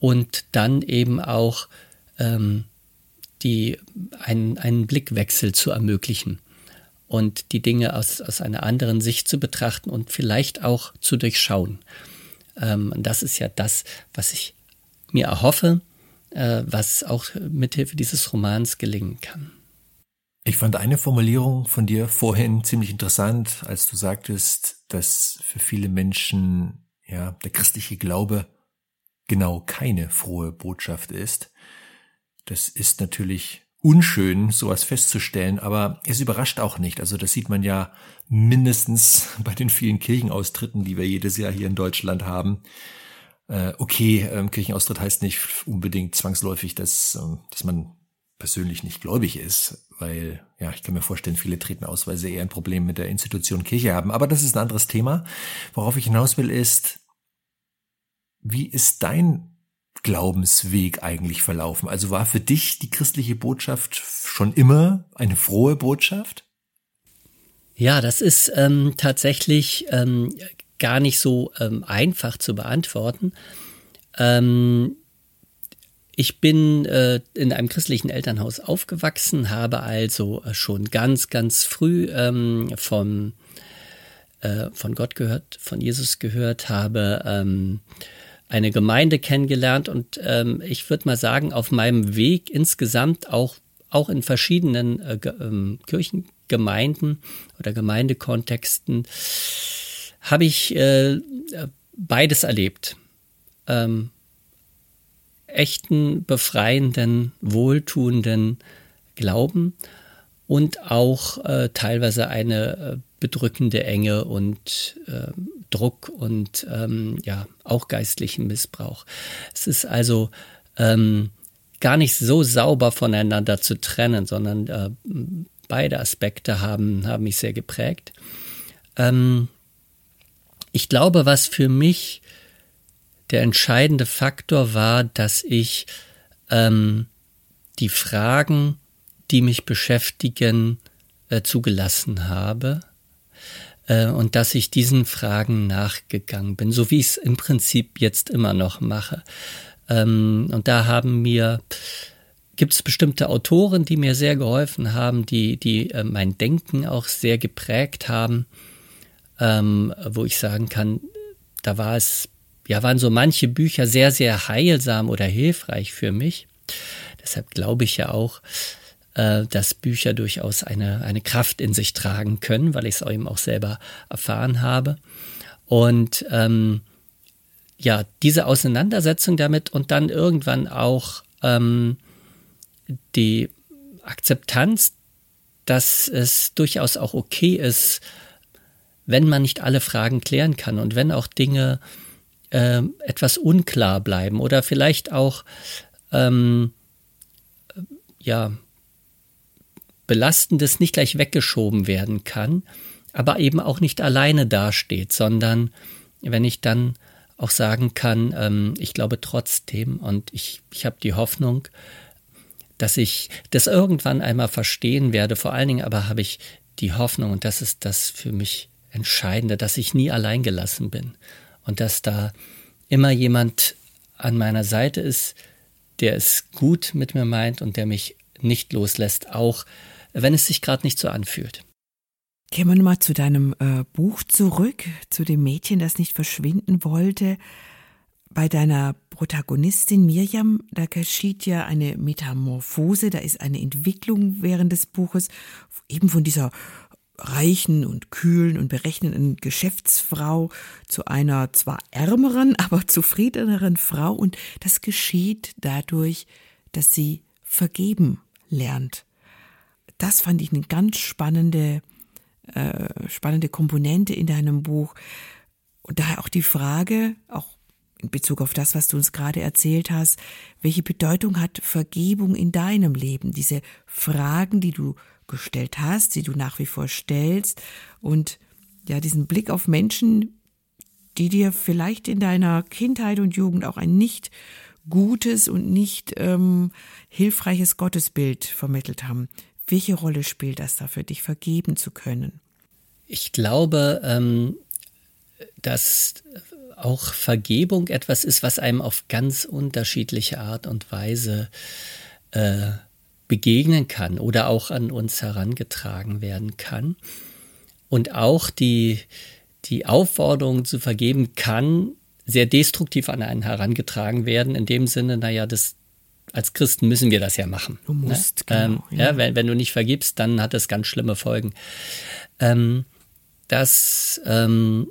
und dann eben auch ähm, die, einen, einen Blickwechsel zu ermöglichen und die Dinge aus, aus einer anderen Sicht zu betrachten und vielleicht auch zu durchschauen. Ähm, das ist ja das, was ich mir erhoffe, äh, was auch mithilfe dieses Romans gelingen kann. Ich fand eine Formulierung von dir vorhin ziemlich interessant, als du sagtest, dass für viele Menschen ja der christliche Glaube genau keine frohe Botschaft ist. Das ist natürlich unschön, sowas festzustellen, aber es überrascht auch nicht. Also das sieht man ja mindestens bei den vielen Kirchenaustritten, die wir jedes Jahr hier in Deutschland haben. Äh, okay, ähm, Kirchenaustritt heißt nicht unbedingt zwangsläufig, dass, ähm, dass man persönlich nicht gläubig ist, weil, ja, ich kann mir vorstellen, viele treten aus, weil sie eher ein Problem mit der Institution Kirche haben. Aber das ist ein anderes Thema. Worauf ich hinaus will, ist, wie ist dein Glaubensweg eigentlich verlaufen? Also war für dich die christliche Botschaft schon immer eine frohe Botschaft? Ja, das ist ähm, tatsächlich ähm, gar nicht so ähm, einfach zu beantworten. Ähm, ich bin äh, in einem christlichen Elternhaus aufgewachsen, habe also äh, schon ganz, ganz früh ähm, vom, äh, von Gott gehört, von Jesus gehört, habe ähm, eine Gemeinde kennengelernt und ähm, ich würde mal sagen, auf meinem Weg insgesamt auch, auch in verschiedenen äh, ähm, Kirchengemeinden oder Gemeindekontexten habe ich äh, beides erlebt. Ähm, echten, befreienden, wohltuenden Glauben und auch äh, teilweise eine äh, bedrückende Enge und äh, Druck und ähm, ja auch geistlichen Missbrauch. Es ist also ähm, gar nicht so sauber voneinander zu trennen, sondern äh, beide Aspekte haben, haben mich sehr geprägt. Ähm, ich glaube, was für mich der entscheidende Faktor war, dass ich ähm, die Fragen, die mich beschäftigen, äh, zugelassen habe äh, und dass ich diesen Fragen nachgegangen bin, so wie ich es im Prinzip jetzt immer noch mache. Ähm, und da haben mir gibt es bestimmte Autoren, die mir sehr geholfen haben, die, die äh, mein Denken auch sehr geprägt haben, ähm, wo ich sagen kann, da war es ja, waren so manche Bücher sehr, sehr heilsam oder hilfreich für mich. Deshalb glaube ich ja auch, äh, dass Bücher durchaus eine, eine Kraft in sich tragen können, weil ich es eben auch selber erfahren habe. Und ähm, ja, diese Auseinandersetzung damit und dann irgendwann auch ähm, die Akzeptanz, dass es durchaus auch okay ist, wenn man nicht alle Fragen klären kann und wenn auch Dinge äh, etwas unklar bleiben oder vielleicht auch ähm, ja belastendes nicht gleich weggeschoben werden kann, aber eben auch nicht alleine dasteht, sondern wenn ich dann auch sagen kann, ähm, ich glaube trotzdem und ich, ich habe die Hoffnung, dass ich das irgendwann einmal verstehen werde. Vor allen Dingen aber habe ich die Hoffnung, und das ist das für mich Entscheidende, dass ich nie allein gelassen bin und dass da immer jemand an meiner Seite ist, der es gut mit mir meint und der mich nicht loslässt, auch wenn es sich gerade nicht so anfühlt. Gehen wir mal zu deinem äh, Buch zurück, zu dem Mädchen, das nicht verschwinden wollte. Bei deiner Protagonistin Mirjam, da geschieht ja eine Metamorphose, da ist eine Entwicklung während des Buches, eben von dieser reichen und kühlen und berechnenden Geschäftsfrau zu einer zwar ärmeren, aber zufriedeneren Frau und das geschieht dadurch, dass sie vergeben lernt. Das fand ich eine ganz spannende, äh, spannende Komponente in deinem Buch. Und daher auch die Frage, auch in Bezug auf das, was du uns gerade erzählt hast, welche Bedeutung hat Vergebung in deinem Leben? Diese Fragen, die du gestellt hast, die du nach wie vor stellst und ja, diesen Blick auf Menschen, die dir vielleicht in deiner Kindheit und Jugend auch ein nicht gutes und nicht ähm, hilfreiches Gottesbild vermittelt haben. Welche Rolle spielt das da für dich, vergeben zu können? Ich glaube, ähm, dass auch Vergebung etwas ist, was einem auf ganz unterschiedliche Art und Weise äh, begegnen kann oder auch an uns herangetragen werden kann. Und auch die, die Aufforderung zu vergeben kann sehr destruktiv an einen herangetragen werden, in dem Sinne, naja, das, als Christen müssen wir das ja machen. Du ne? musst, ne? genau, ähm, ja. ja, wenn, wenn du nicht vergibst, dann hat das ganz schlimme Folgen. Ähm, das ähm,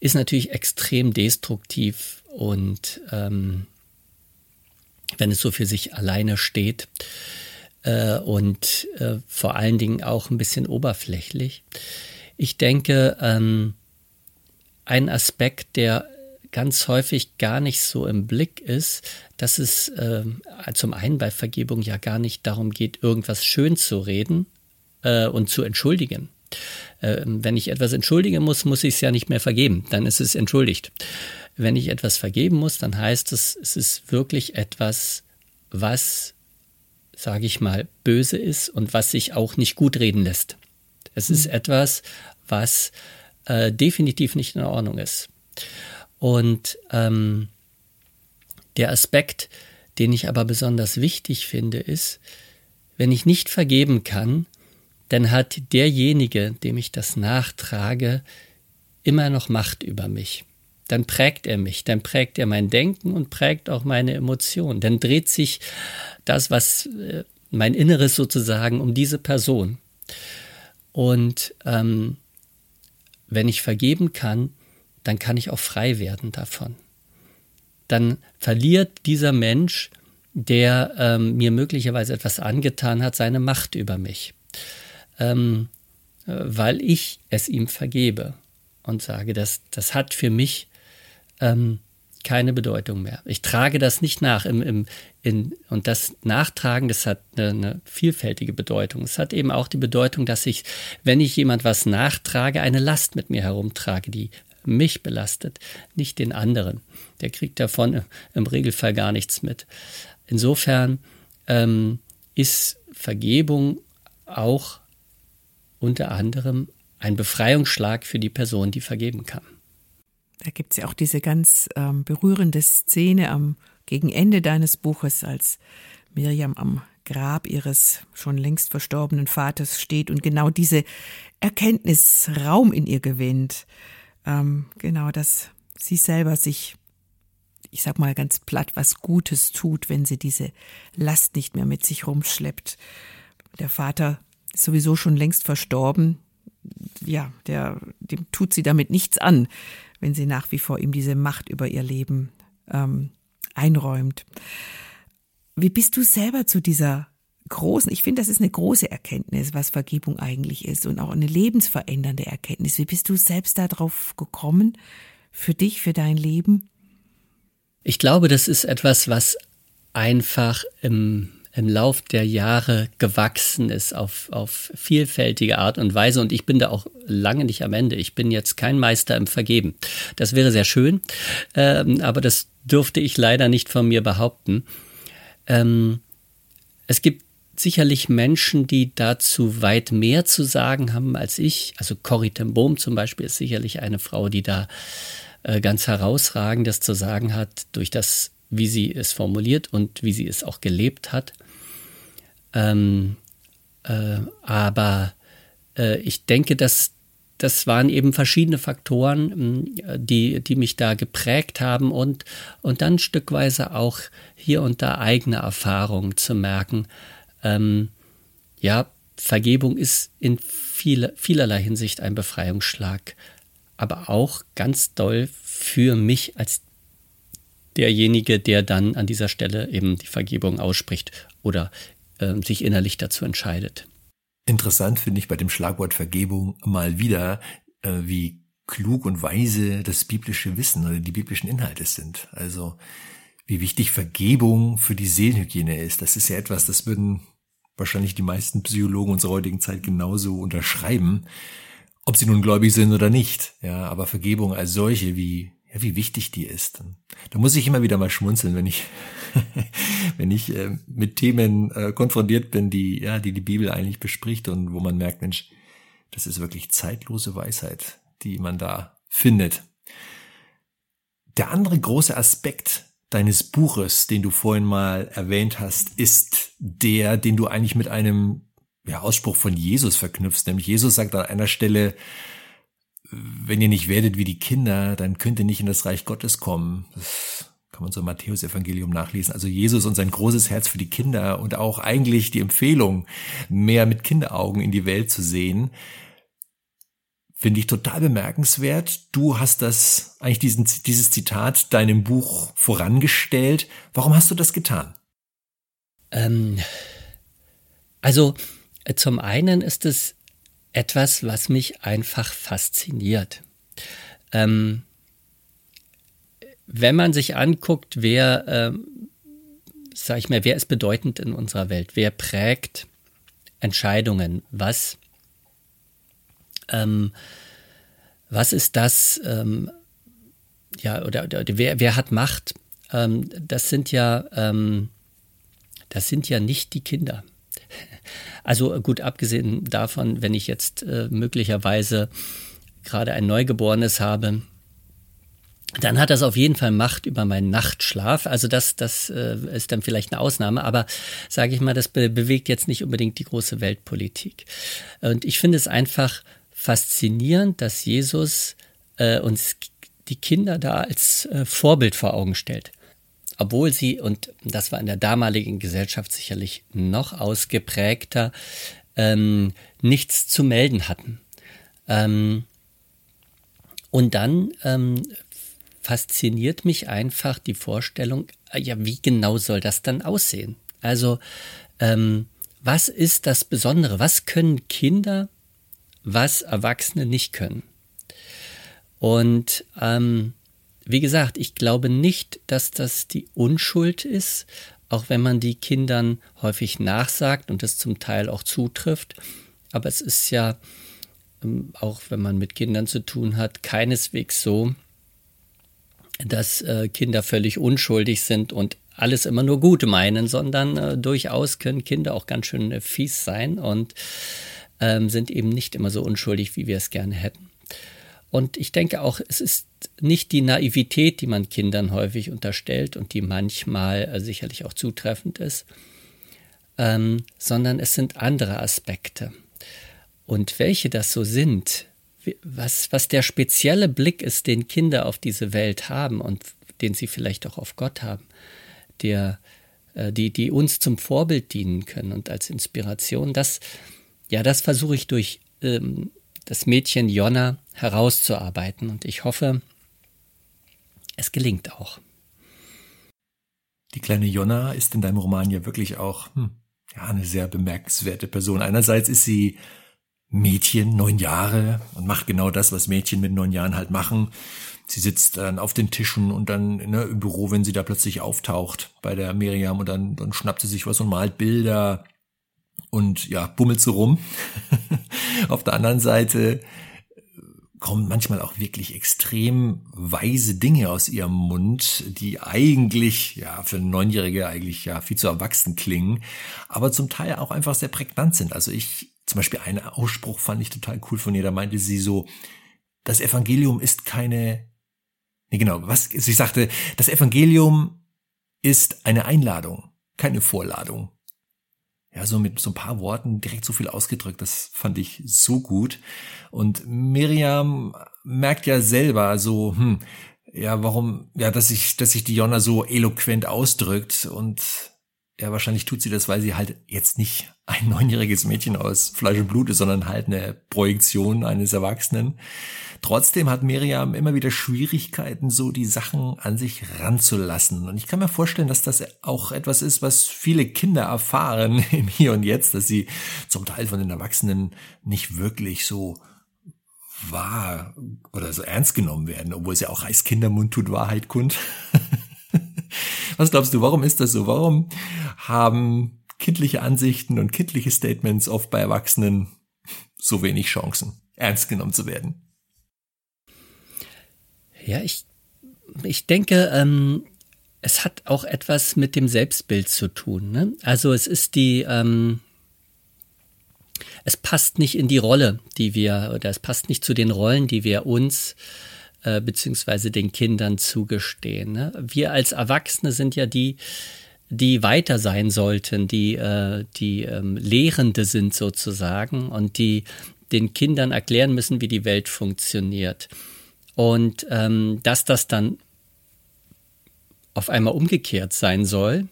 ist natürlich extrem destruktiv und ähm, wenn es so für sich alleine steht äh, und äh, vor allen Dingen auch ein bisschen oberflächlich. Ich denke, ähm, ein Aspekt, der ganz häufig gar nicht so im Blick ist, dass es äh, zum einen bei Vergebung ja gar nicht darum geht, irgendwas schön zu reden äh, und zu entschuldigen. Äh, wenn ich etwas entschuldigen muss, muss ich es ja nicht mehr vergeben, dann ist es entschuldigt. Wenn ich etwas vergeben muss, dann heißt es, es ist wirklich etwas, was, sage ich mal, böse ist und was sich auch nicht gut reden lässt. Es ist mhm. etwas, was äh, definitiv nicht in Ordnung ist. Und ähm, der Aspekt, den ich aber besonders wichtig finde, ist, wenn ich nicht vergeben kann, dann hat derjenige, dem ich das nachtrage, immer noch Macht über mich. Dann prägt er mich, dann prägt er mein Denken und prägt auch meine Emotionen. Dann dreht sich das, was äh, mein Inneres sozusagen um diese Person. Und ähm, wenn ich vergeben kann, dann kann ich auch frei werden davon. Dann verliert dieser Mensch, der ähm, mir möglicherweise etwas angetan hat, seine Macht über mich, ähm, äh, weil ich es ihm vergebe und sage, das, das hat für mich ähm, keine Bedeutung mehr. Ich trage das nicht nach. Im, im, in, und das Nachtragen, das hat eine, eine vielfältige Bedeutung. Es hat eben auch die Bedeutung, dass ich, wenn ich jemand was nachtrage, eine Last mit mir herumtrage, die mich belastet, nicht den anderen. Der kriegt davon im Regelfall gar nichts mit. Insofern ähm, ist Vergebung auch unter anderem ein Befreiungsschlag für die Person, die vergeben kann. Da gibt es ja auch diese ganz ähm, berührende Szene am gegen Ende deines Buches, als Miriam am Grab ihres schon längst verstorbenen Vaters steht und genau diese Erkenntnis Raum in ihr gewinnt. Ähm, genau, dass sie selber sich, ich sag mal ganz platt, was Gutes tut, wenn sie diese Last nicht mehr mit sich rumschleppt. Der Vater ist sowieso schon längst verstorben. Ja, der, dem tut sie damit nichts an wenn sie nach wie vor ihm diese Macht über ihr Leben ähm, einräumt. Wie bist du selber zu dieser großen, ich finde, das ist eine große Erkenntnis, was Vergebung eigentlich ist und auch eine lebensverändernde Erkenntnis. Wie bist du selbst darauf gekommen, für dich, für dein Leben? Ich glaube, das ist etwas, was einfach im im Lauf der Jahre gewachsen ist auf, auf vielfältige Art und Weise. Und ich bin da auch lange nicht am Ende. Ich bin jetzt kein Meister im Vergeben. Das wäre sehr schön, ähm, aber das dürfte ich leider nicht von mir behaupten. Ähm, es gibt sicherlich Menschen, die dazu weit mehr zu sagen haben als ich. Also Corrie ten Bohm zum Beispiel ist sicherlich eine Frau, die da äh, ganz herausragendes zu sagen hat durch das wie sie es formuliert und wie sie es auch gelebt hat. Ähm, äh, aber äh, ich denke, dass das waren eben verschiedene Faktoren, die, die mich da geprägt haben und, und dann stückweise auch hier und da eigene Erfahrungen zu merken. Ähm, ja, Vergebung ist in viel, vielerlei Hinsicht ein Befreiungsschlag, aber auch ganz doll für mich als derjenige, der dann an dieser Stelle eben die Vergebung ausspricht oder äh, sich innerlich dazu entscheidet. Interessant finde ich bei dem Schlagwort Vergebung mal wieder, äh, wie klug und weise das biblische Wissen oder die biblischen Inhalte sind. Also wie wichtig Vergebung für die Seelenhygiene ist. Das ist ja etwas, das würden wahrscheinlich die meisten Psychologen unserer heutigen Zeit genauso unterschreiben, ob sie nun gläubig sind oder nicht. Ja, aber Vergebung als solche, wie ja, wie wichtig die ist. Da muss ich immer wieder mal schmunzeln, wenn ich, wenn ich äh, mit Themen äh, konfrontiert bin, die, ja, die die Bibel eigentlich bespricht und wo man merkt, Mensch, das ist wirklich zeitlose Weisheit, die man da findet. Der andere große Aspekt deines Buches, den du vorhin mal erwähnt hast, ist der, den du eigentlich mit einem ja, Ausspruch von Jesus verknüpfst. Nämlich Jesus sagt an einer Stelle, wenn ihr nicht werdet wie die Kinder, dann könnt ihr nicht in das Reich Gottes kommen. Das kann man so im Matthäus-Evangelium nachlesen. Also Jesus und sein großes Herz für die Kinder und auch eigentlich die Empfehlung, mehr mit Kinderaugen in die Welt zu sehen, finde ich total bemerkenswert. Du hast das, eigentlich diesen, dieses Zitat deinem Buch vorangestellt. Warum hast du das getan? Ähm, also, äh, zum einen ist es etwas, was mich einfach fasziniert. Ähm, wenn man sich anguckt, wer, ähm, sag ich mal, wer ist bedeutend in unserer Welt? Wer prägt Entscheidungen? Was, ähm, was ist das, ähm, ja, oder, oder, wer, wer hat Macht? Ähm, das sind ja, ähm, das sind ja nicht die Kinder. Also gut, abgesehen davon, wenn ich jetzt äh, möglicherweise gerade ein Neugeborenes habe, dann hat das auf jeden Fall Macht über meinen Nachtschlaf. Also das, das äh, ist dann vielleicht eine Ausnahme, aber sage ich mal, das be bewegt jetzt nicht unbedingt die große Weltpolitik. Und ich finde es einfach faszinierend, dass Jesus äh, uns die Kinder da als äh, Vorbild vor Augen stellt. Obwohl sie, und das war in der damaligen Gesellschaft sicherlich noch ausgeprägter, ähm, nichts zu melden hatten. Ähm, und dann ähm, fasziniert mich einfach die Vorstellung, äh, ja, wie genau soll das dann aussehen? Also, ähm, was ist das Besondere? Was können Kinder, was Erwachsene nicht können? Und ähm, wie gesagt, ich glaube nicht, dass das die Unschuld ist, auch wenn man die Kindern häufig nachsagt und es zum Teil auch zutrifft. Aber es ist ja, ähm, auch wenn man mit Kindern zu tun hat, keineswegs so, dass äh, Kinder völlig unschuldig sind und alles immer nur gut meinen, sondern äh, durchaus können Kinder auch ganz schön äh, fies sein und ähm, sind eben nicht immer so unschuldig, wie wir es gerne hätten. Und ich denke auch, es ist nicht die Naivität, die man Kindern häufig unterstellt und die manchmal äh, sicherlich auch zutreffend ist, ähm, sondern es sind andere Aspekte. Und welche das so sind, was, was der spezielle Blick ist, den Kinder auf diese Welt haben und den sie vielleicht auch auf Gott haben, der, äh, die, die uns zum Vorbild dienen können und als Inspiration, das, ja, das versuche ich durch ähm, das Mädchen Jonna herauszuarbeiten und ich hoffe, es gelingt auch. Die kleine Jonna ist in deinem Roman ja wirklich auch hm, ja, eine sehr bemerkenswerte Person. Einerseits ist sie Mädchen, neun Jahre, und macht genau das, was Mädchen mit neun Jahren halt machen. Sie sitzt dann auf den Tischen und dann ne, im Büro, wenn sie da plötzlich auftaucht bei der Miriam und dann, dann schnappt sie sich was und malt Bilder und ja, bummelt so rum. auf der anderen Seite kommen manchmal auch wirklich extrem weise Dinge aus ihrem Mund, die eigentlich, ja, für Neunjährige eigentlich ja viel zu erwachsen klingen, aber zum Teil auch einfach sehr prägnant sind. Also ich zum Beispiel einen Ausspruch fand ich total cool von ihr. Da meinte sie so, das Evangelium ist keine, nee, genau, was, sie sagte, das Evangelium ist eine Einladung, keine Vorladung. Ja, so mit so ein paar Worten direkt so viel ausgedrückt, das fand ich so gut. Und Miriam merkt ja selber so, hm, ja, warum, ja, dass sich, dass sich die Jonna so eloquent ausdrückt und ja, wahrscheinlich tut sie das, weil sie halt jetzt nicht ein neunjähriges Mädchen aus Fleisch und Blut ist, sondern halt eine Projektion eines Erwachsenen. Trotzdem hat Miriam immer wieder Schwierigkeiten, so die Sachen an sich ranzulassen. Und ich kann mir vorstellen, dass das auch etwas ist, was viele Kinder erfahren im Hier und Jetzt, dass sie zum Teil von den Erwachsenen nicht wirklich so wahr oder so ernst genommen werden, obwohl sie auch als Kindermund tut Wahrheit kund. Was glaubst du, warum ist das so? Warum haben kindliche Ansichten und kindliche Statements oft bei Erwachsenen so wenig Chancen, ernst genommen zu werden? Ja, ich, ich denke, ähm, es hat auch etwas mit dem Selbstbild zu tun. Ne? Also es ist die, ähm, es passt nicht in die Rolle, die wir, oder es passt nicht zu den Rollen, die wir uns äh, beziehungsweise den Kindern zugestehen. Ne? Wir als Erwachsene sind ja die, die weiter sein sollten, die, äh, die ähm, Lehrende sind sozusagen und die den Kindern erklären müssen, wie die Welt funktioniert. Und ähm, dass das dann auf einmal umgekehrt sein soll,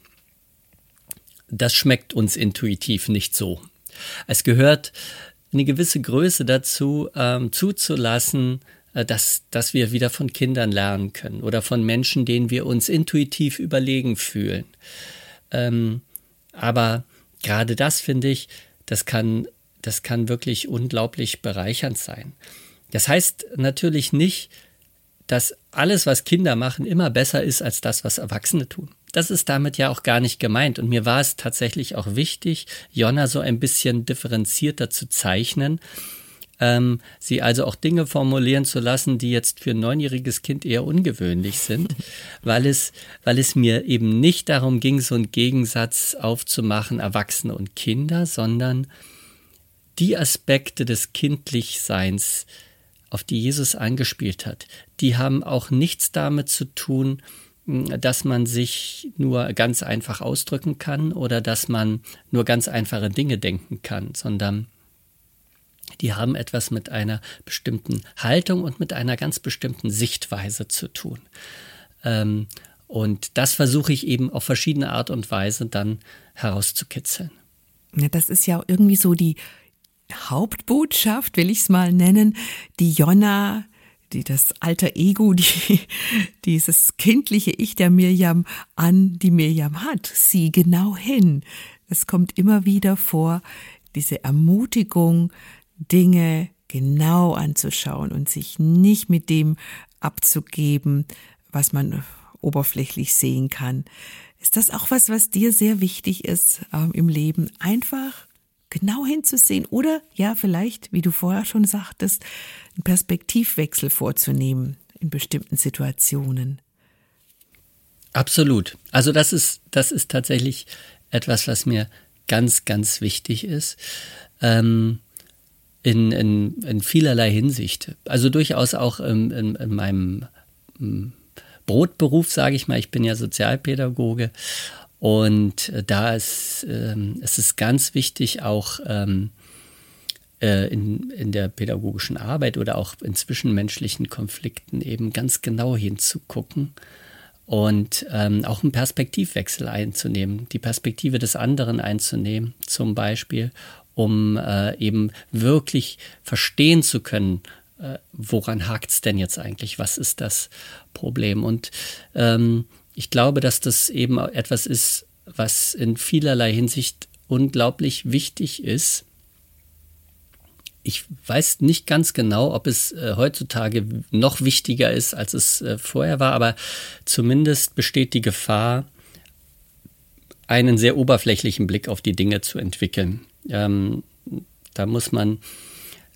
das schmeckt uns intuitiv nicht so. Es gehört eine gewisse Größe dazu, ähm, zuzulassen, dass, dass wir wieder von Kindern lernen können oder von Menschen, denen wir uns intuitiv überlegen fühlen. Ähm, aber gerade das finde ich, das kann, das kann wirklich unglaublich bereichernd sein. Das heißt natürlich nicht, dass alles, was Kinder machen, immer besser ist als das, was Erwachsene tun. Das ist damit ja auch gar nicht gemeint. Und mir war es tatsächlich auch wichtig, Jonna so ein bisschen differenzierter zu zeichnen, ähm, sie also auch Dinge formulieren zu lassen, die jetzt für ein neunjähriges Kind eher ungewöhnlich sind, weil es, weil es mir eben nicht darum ging, so einen Gegensatz aufzumachen, Erwachsene und Kinder, sondern die Aspekte des Kindlichseins, auf die Jesus angespielt hat, die haben auch nichts damit zu tun, dass man sich nur ganz einfach ausdrücken kann oder dass man nur ganz einfache Dinge denken kann, sondern die haben etwas mit einer bestimmten Haltung und mit einer ganz bestimmten Sichtweise zu tun. Ähm, und das versuche ich eben auf verschiedene Art und Weise dann herauszukitzeln. Ja, das ist ja irgendwie so die Hauptbotschaft, will ich es mal nennen, die Jonna, die das alter Ego, die, dieses kindliche Ich der Mirjam an die Mirjam hat. Sieh genau hin. Es kommt immer wieder vor, diese Ermutigung, Dinge genau anzuschauen und sich nicht mit dem abzugeben, was man oberflächlich sehen kann. Ist das auch was, was dir sehr wichtig ist ähm, im Leben? Einfach genau hinzusehen oder ja, vielleicht, wie du vorher schon sagtest, einen Perspektivwechsel vorzunehmen in bestimmten Situationen. Absolut. Also das ist, das ist tatsächlich etwas, was mir ganz, ganz wichtig ist. Ähm, in, in, in vielerlei Hinsicht. Also durchaus auch in, in, in meinem hm, Brotberuf, sage ich mal. Ich bin ja Sozialpädagoge und äh, da ist ähm, es ist ganz wichtig, auch ähm, äh, in, in der pädagogischen Arbeit oder auch in zwischenmenschlichen Konflikten eben ganz genau hinzugucken und ähm, auch einen Perspektivwechsel einzunehmen, die Perspektive des anderen einzunehmen, zum Beispiel, um äh, eben wirklich verstehen zu können, äh, woran hakt es denn jetzt eigentlich? Was ist das Problem? Und ähm, ich glaube, dass das eben etwas ist, was in vielerlei Hinsicht unglaublich wichtig ist. Ich weiß nicht ganz genau, ob es äh, heutzutage noch wichtiger ist, als es äh, vorher war, aber zumindest besteht die Gefahr, einen sehr oberflächlichen Blick auf die Dinge zu entwickeln. Ähm, da muss man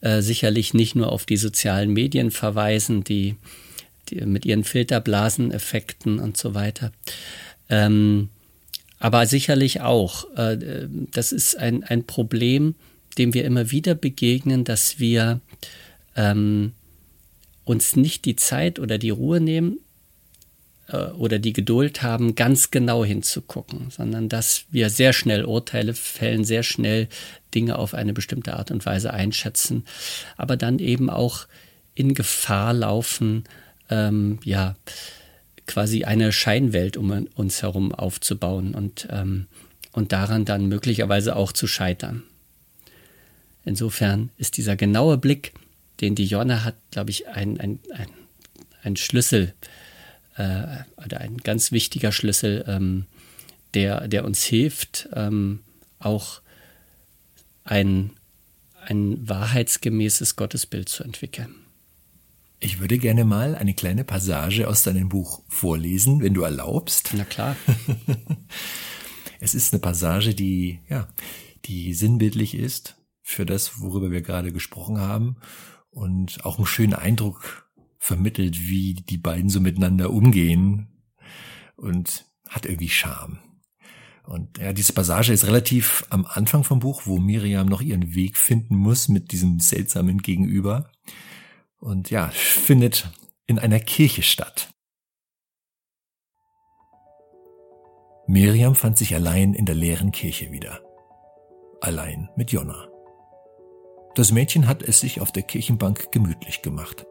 äh, sicherlich nicht nur auf die sozialen Medien verweisen, die, die mit ihren Filterblaseneffekten und so weiter. Ähm, aber sicherlich auch, äh, das ist ein, ein Problem, dem wir immer wieder begegnen, dass wir ähm, uns nicht die Zeit oder die Ruhe nehmen, oder die Geduld haben, ganz genau hinzugucken, sondern dass wir sehr schnell Urteile fällen, sehr schnell Dinge auf eine bestimmte Art und Weise einschätzen, aber dann eben auch in Gefahr laufen, ähm, ja, quasi eine Scheinwelt um uns herum aufzubauen und, ähm, und daran dann möglicherweise auch zu scheitern. Insofern ist dieser genaue Blick, den die Jonne hat, glaube ich, ein, ein, ein, ein Schlüssel äh, oder ein ganz wichtiger Schlüssel, ähm, der, der uns hilft, ähm, auch ein, ein wahrheitsgemäßes Gottesbild zu entwickeln. Ich würde gerne mal eine kleine Passage aus deinem Buch vorlesen, wenn du erlaubst. Na klar. es ist eine Passage, die, ja, die sinnbildlich ist für das, worüber wir gerade gesprochen haben und auch einen schönen Eindruck vermittelt, wie die beiden so miteinander umgehen und hat irgendwie Charme. Und ja, diese Passage ist relativ am Anfang vom Buch, wo Miriam noch ihren Weg finden muss mit diesem seltsamen Gegenüber. Und ja, findet in einer Kirche statt. Miriam fand sich allein in der leeren Kirche wieder. Allein mit Jonna. Das Mädchen hat es sich auf der Kirchenbank gemütlich gemacht.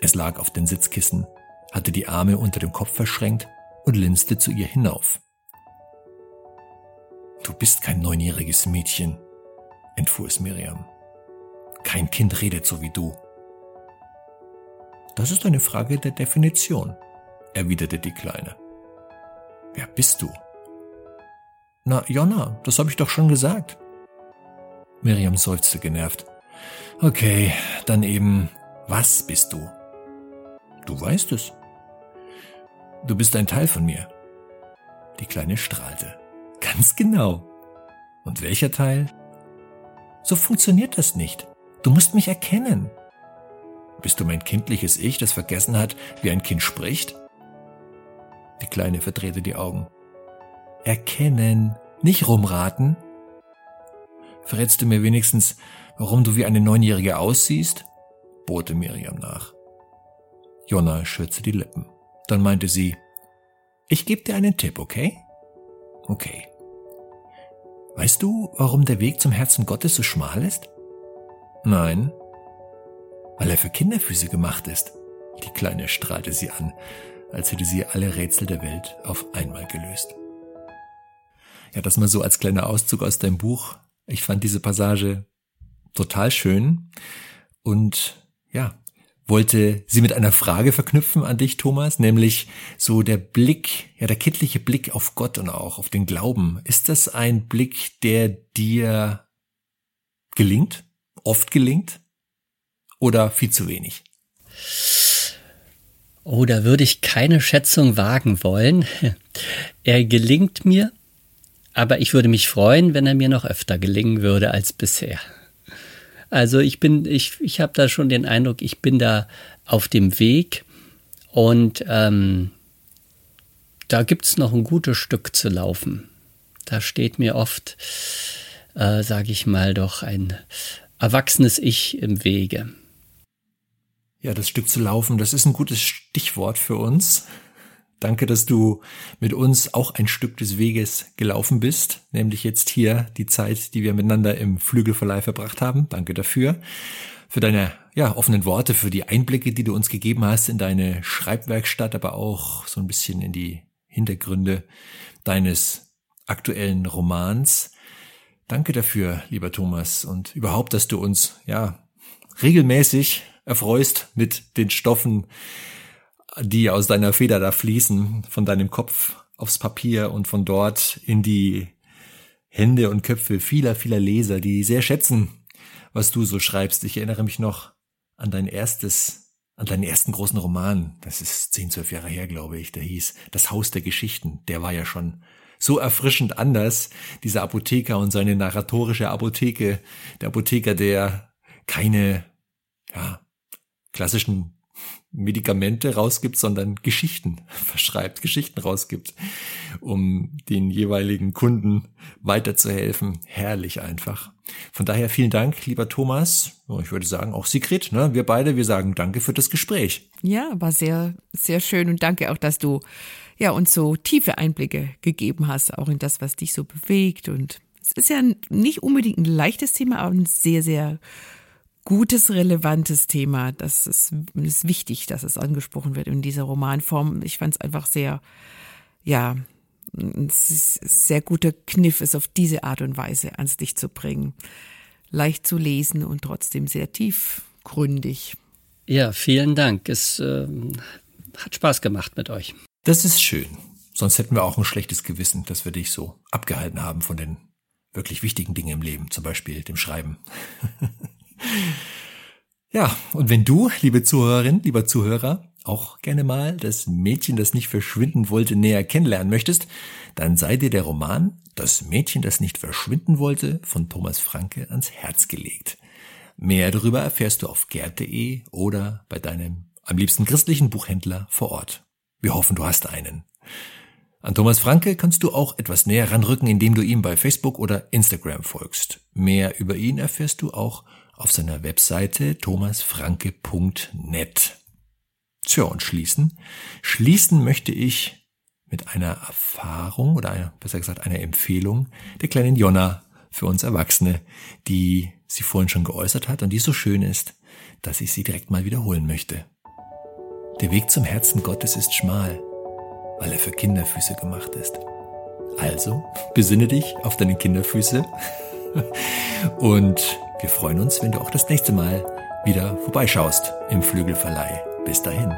Es lag auf den Sitzkissen, hatte die Arme unter dem Kopf verschränkt und linste zu ihr hinauf. Du bist kein neunjähriges Mädchen, entfuhr es Miriam. Kein Kind redet so wie du. Das ist eine Frage der Definition, erwiderte die Kleine. Wer bist du? Na, Jonna, das habe ich doch schon gesagt. Miriam seufzte genervt. Okay, dann eben, was bist du? Du weißt es. Du bist ein Teil von mir. Die Kleine strahlte. Ganz genau. Und welcher Teil? So funktioniert das nicht. Du musst mich erkennen. Bist du mein kindliches Ich, das vergessen hat, wie ein Kind spricht? Die Kleine verdrehte die Augen. Erkennen, nicht rumraten. Verrätst du mir wenigstens, warum du wie eine Neunjährige aussiehst? bohrte Miriam nach. Jonna schürzte die Lippen. Dann meinte sie, ich gebe dir einen Tipp, okay? Okay. Weißt du, warum der Weg zum Herzen Gottes so schmal ist? Nein. Weil er für Kinderfüße gemacht ist. Die Kleine strahlte sie an, als hätte sie alle Rätsel der Welt auf einmal gelöst. Ja, das mal so als kleiner Auszug aus deinem Buch. Ich fand diese Passage total schön und ja, wollte sie mit einer Frage verknüpfen an dich, Thomas, nämlich so der Blick, ja, der kindliche Blick auf Gott und auch auf den Glauben. Ist das ein Blick, der dir gelingt, oft gelingt oder viel zu wenig? Oh, da würde ich keine Schätzung wagen wollen. Er gelingt mir, aber ich würde mich freuen, wenn er mir noch öfter gelingen würde als bisher. Also ich bin, ich, ich habe da schon den Eindruck, ich bin da auf dem Weg und ähm, da gibt's noch ein gutes Stück zu laufen. Da steht mir oft, äh, sage ich mal, doch ein erwachsenes Ich im Wege. Ja, das Stück zu laufen, das ist ein gutes Stichwort für uns. Danke, dass du mit uns auch ein Stück des Weges gelaufen bist, nämlich jetzt hier die Zeit, die wir miteinander im Flügelverleih verbracht haben. Danke dafür. Für deine ja, offenen Worte, für die Einblicke, die du uns gegeben hast in deine Schreibwerkstatt, aber auch so ein bisschen in die Hintergründe deines aktuellen Romans. Danke dafür, lieber Thomas, und überhaupt, dass du uns ja regelmäßig erfreust mit den Stoffen, die aus deiner Feder da fließen, von deinem Kopf aufs Papier und von dort in die Hände und Köpfe vieler, vieler Leser, die sehr schätzen, was du so schreibst. Ich erinnere mich noch an dein erstes, an deinen ersten großen Roman. Das ist zehn, zwölf Jahre her, glaube ich. Der hieß Das Haus der Geschichten. Der war ja schon so erfrischend anders. Dieser Apotheker und seine narratorische Apotheke. Der Apotheker, der keine, ja, klassischen Medikamente rausgibt, sondern Geschichten verschreibt, Geschichten rausgibt, um den jeweiligen Kunden weiterzuhelfen. Herrlich einfach. Von daher vielen Dank, lieber Thomas. Ich würde sagen, auch Sigrid, ne? wir beide, wir sagen danke für das Gespräch. Ja, war sehr, sehr schön und danke auch, dass du ja uns so tiefe Einblicke gegeben hast, auch in das, was dich so bewegt. Und es ist ja nicht unbedingt ein leichtes Thema, aber ein sehr, sehr gutes, relevantes Thema. Das ist, ist wichtig, dass es angesprochen wird in dieser Romanform. Ich fand es einfach sehr, ja, ein sehr guter Kniff, es auf diese Art und Weise ans Licht zu bringen. Leicht zu lesen und trotzdem sehr tiefgründig. Ja, vielen Dank. Es äh, hat Spaß gemacht mit euch. Das ist schön. Sonst hätten wir auch ein schlechtes Gewissen, dass wir dich so abgehalten haben von den wirklich wichtigen Dingen im Leben, zum Beispiel dem Schreiben. Ja, und wenn du, liebe Zuhörerin, lieber Zuhörer, auch gerne mal das Mädchen, das nicht verschwinden wollte, näher kennenlernen möchtest, dann sei dir der Roman Das Mädchen, das nicht verschwinden wollte von Thomas Franke ans Herz gelegt. Mehr darüber erfährst du auf gerd.de oder bei deinem am liebsten christlichen Buchhändler vor Ort. Wir hoffen, du hast einen. An Thomas Franke kannst du auch etwas näher ranrücken, indem du ihm bei Facebook oder Instagram folgst. Mehr über ihn erfährst du auch auf seiner Webseite thomasfranke.net. Tja, und schließen? Schließen möchte ich mit einer Erfahrung oder einer, besser gesagt einer Empfehlung der kleinen Jonna für uns Erwachsene, die sie vorhin schon geäußert hat und die so schön ist, dass ich sie direkt mal wiederholen möchte. Der Weg zum Herzen Gottes ist schmal, weil er für Kinderfüße gemacht ist. Also besinne dich auf deine Kinderfüße und wir freuen uns, wenn du auch das nächste Mal wieder vorbeischaust im Flügelverleih. Bis dahin.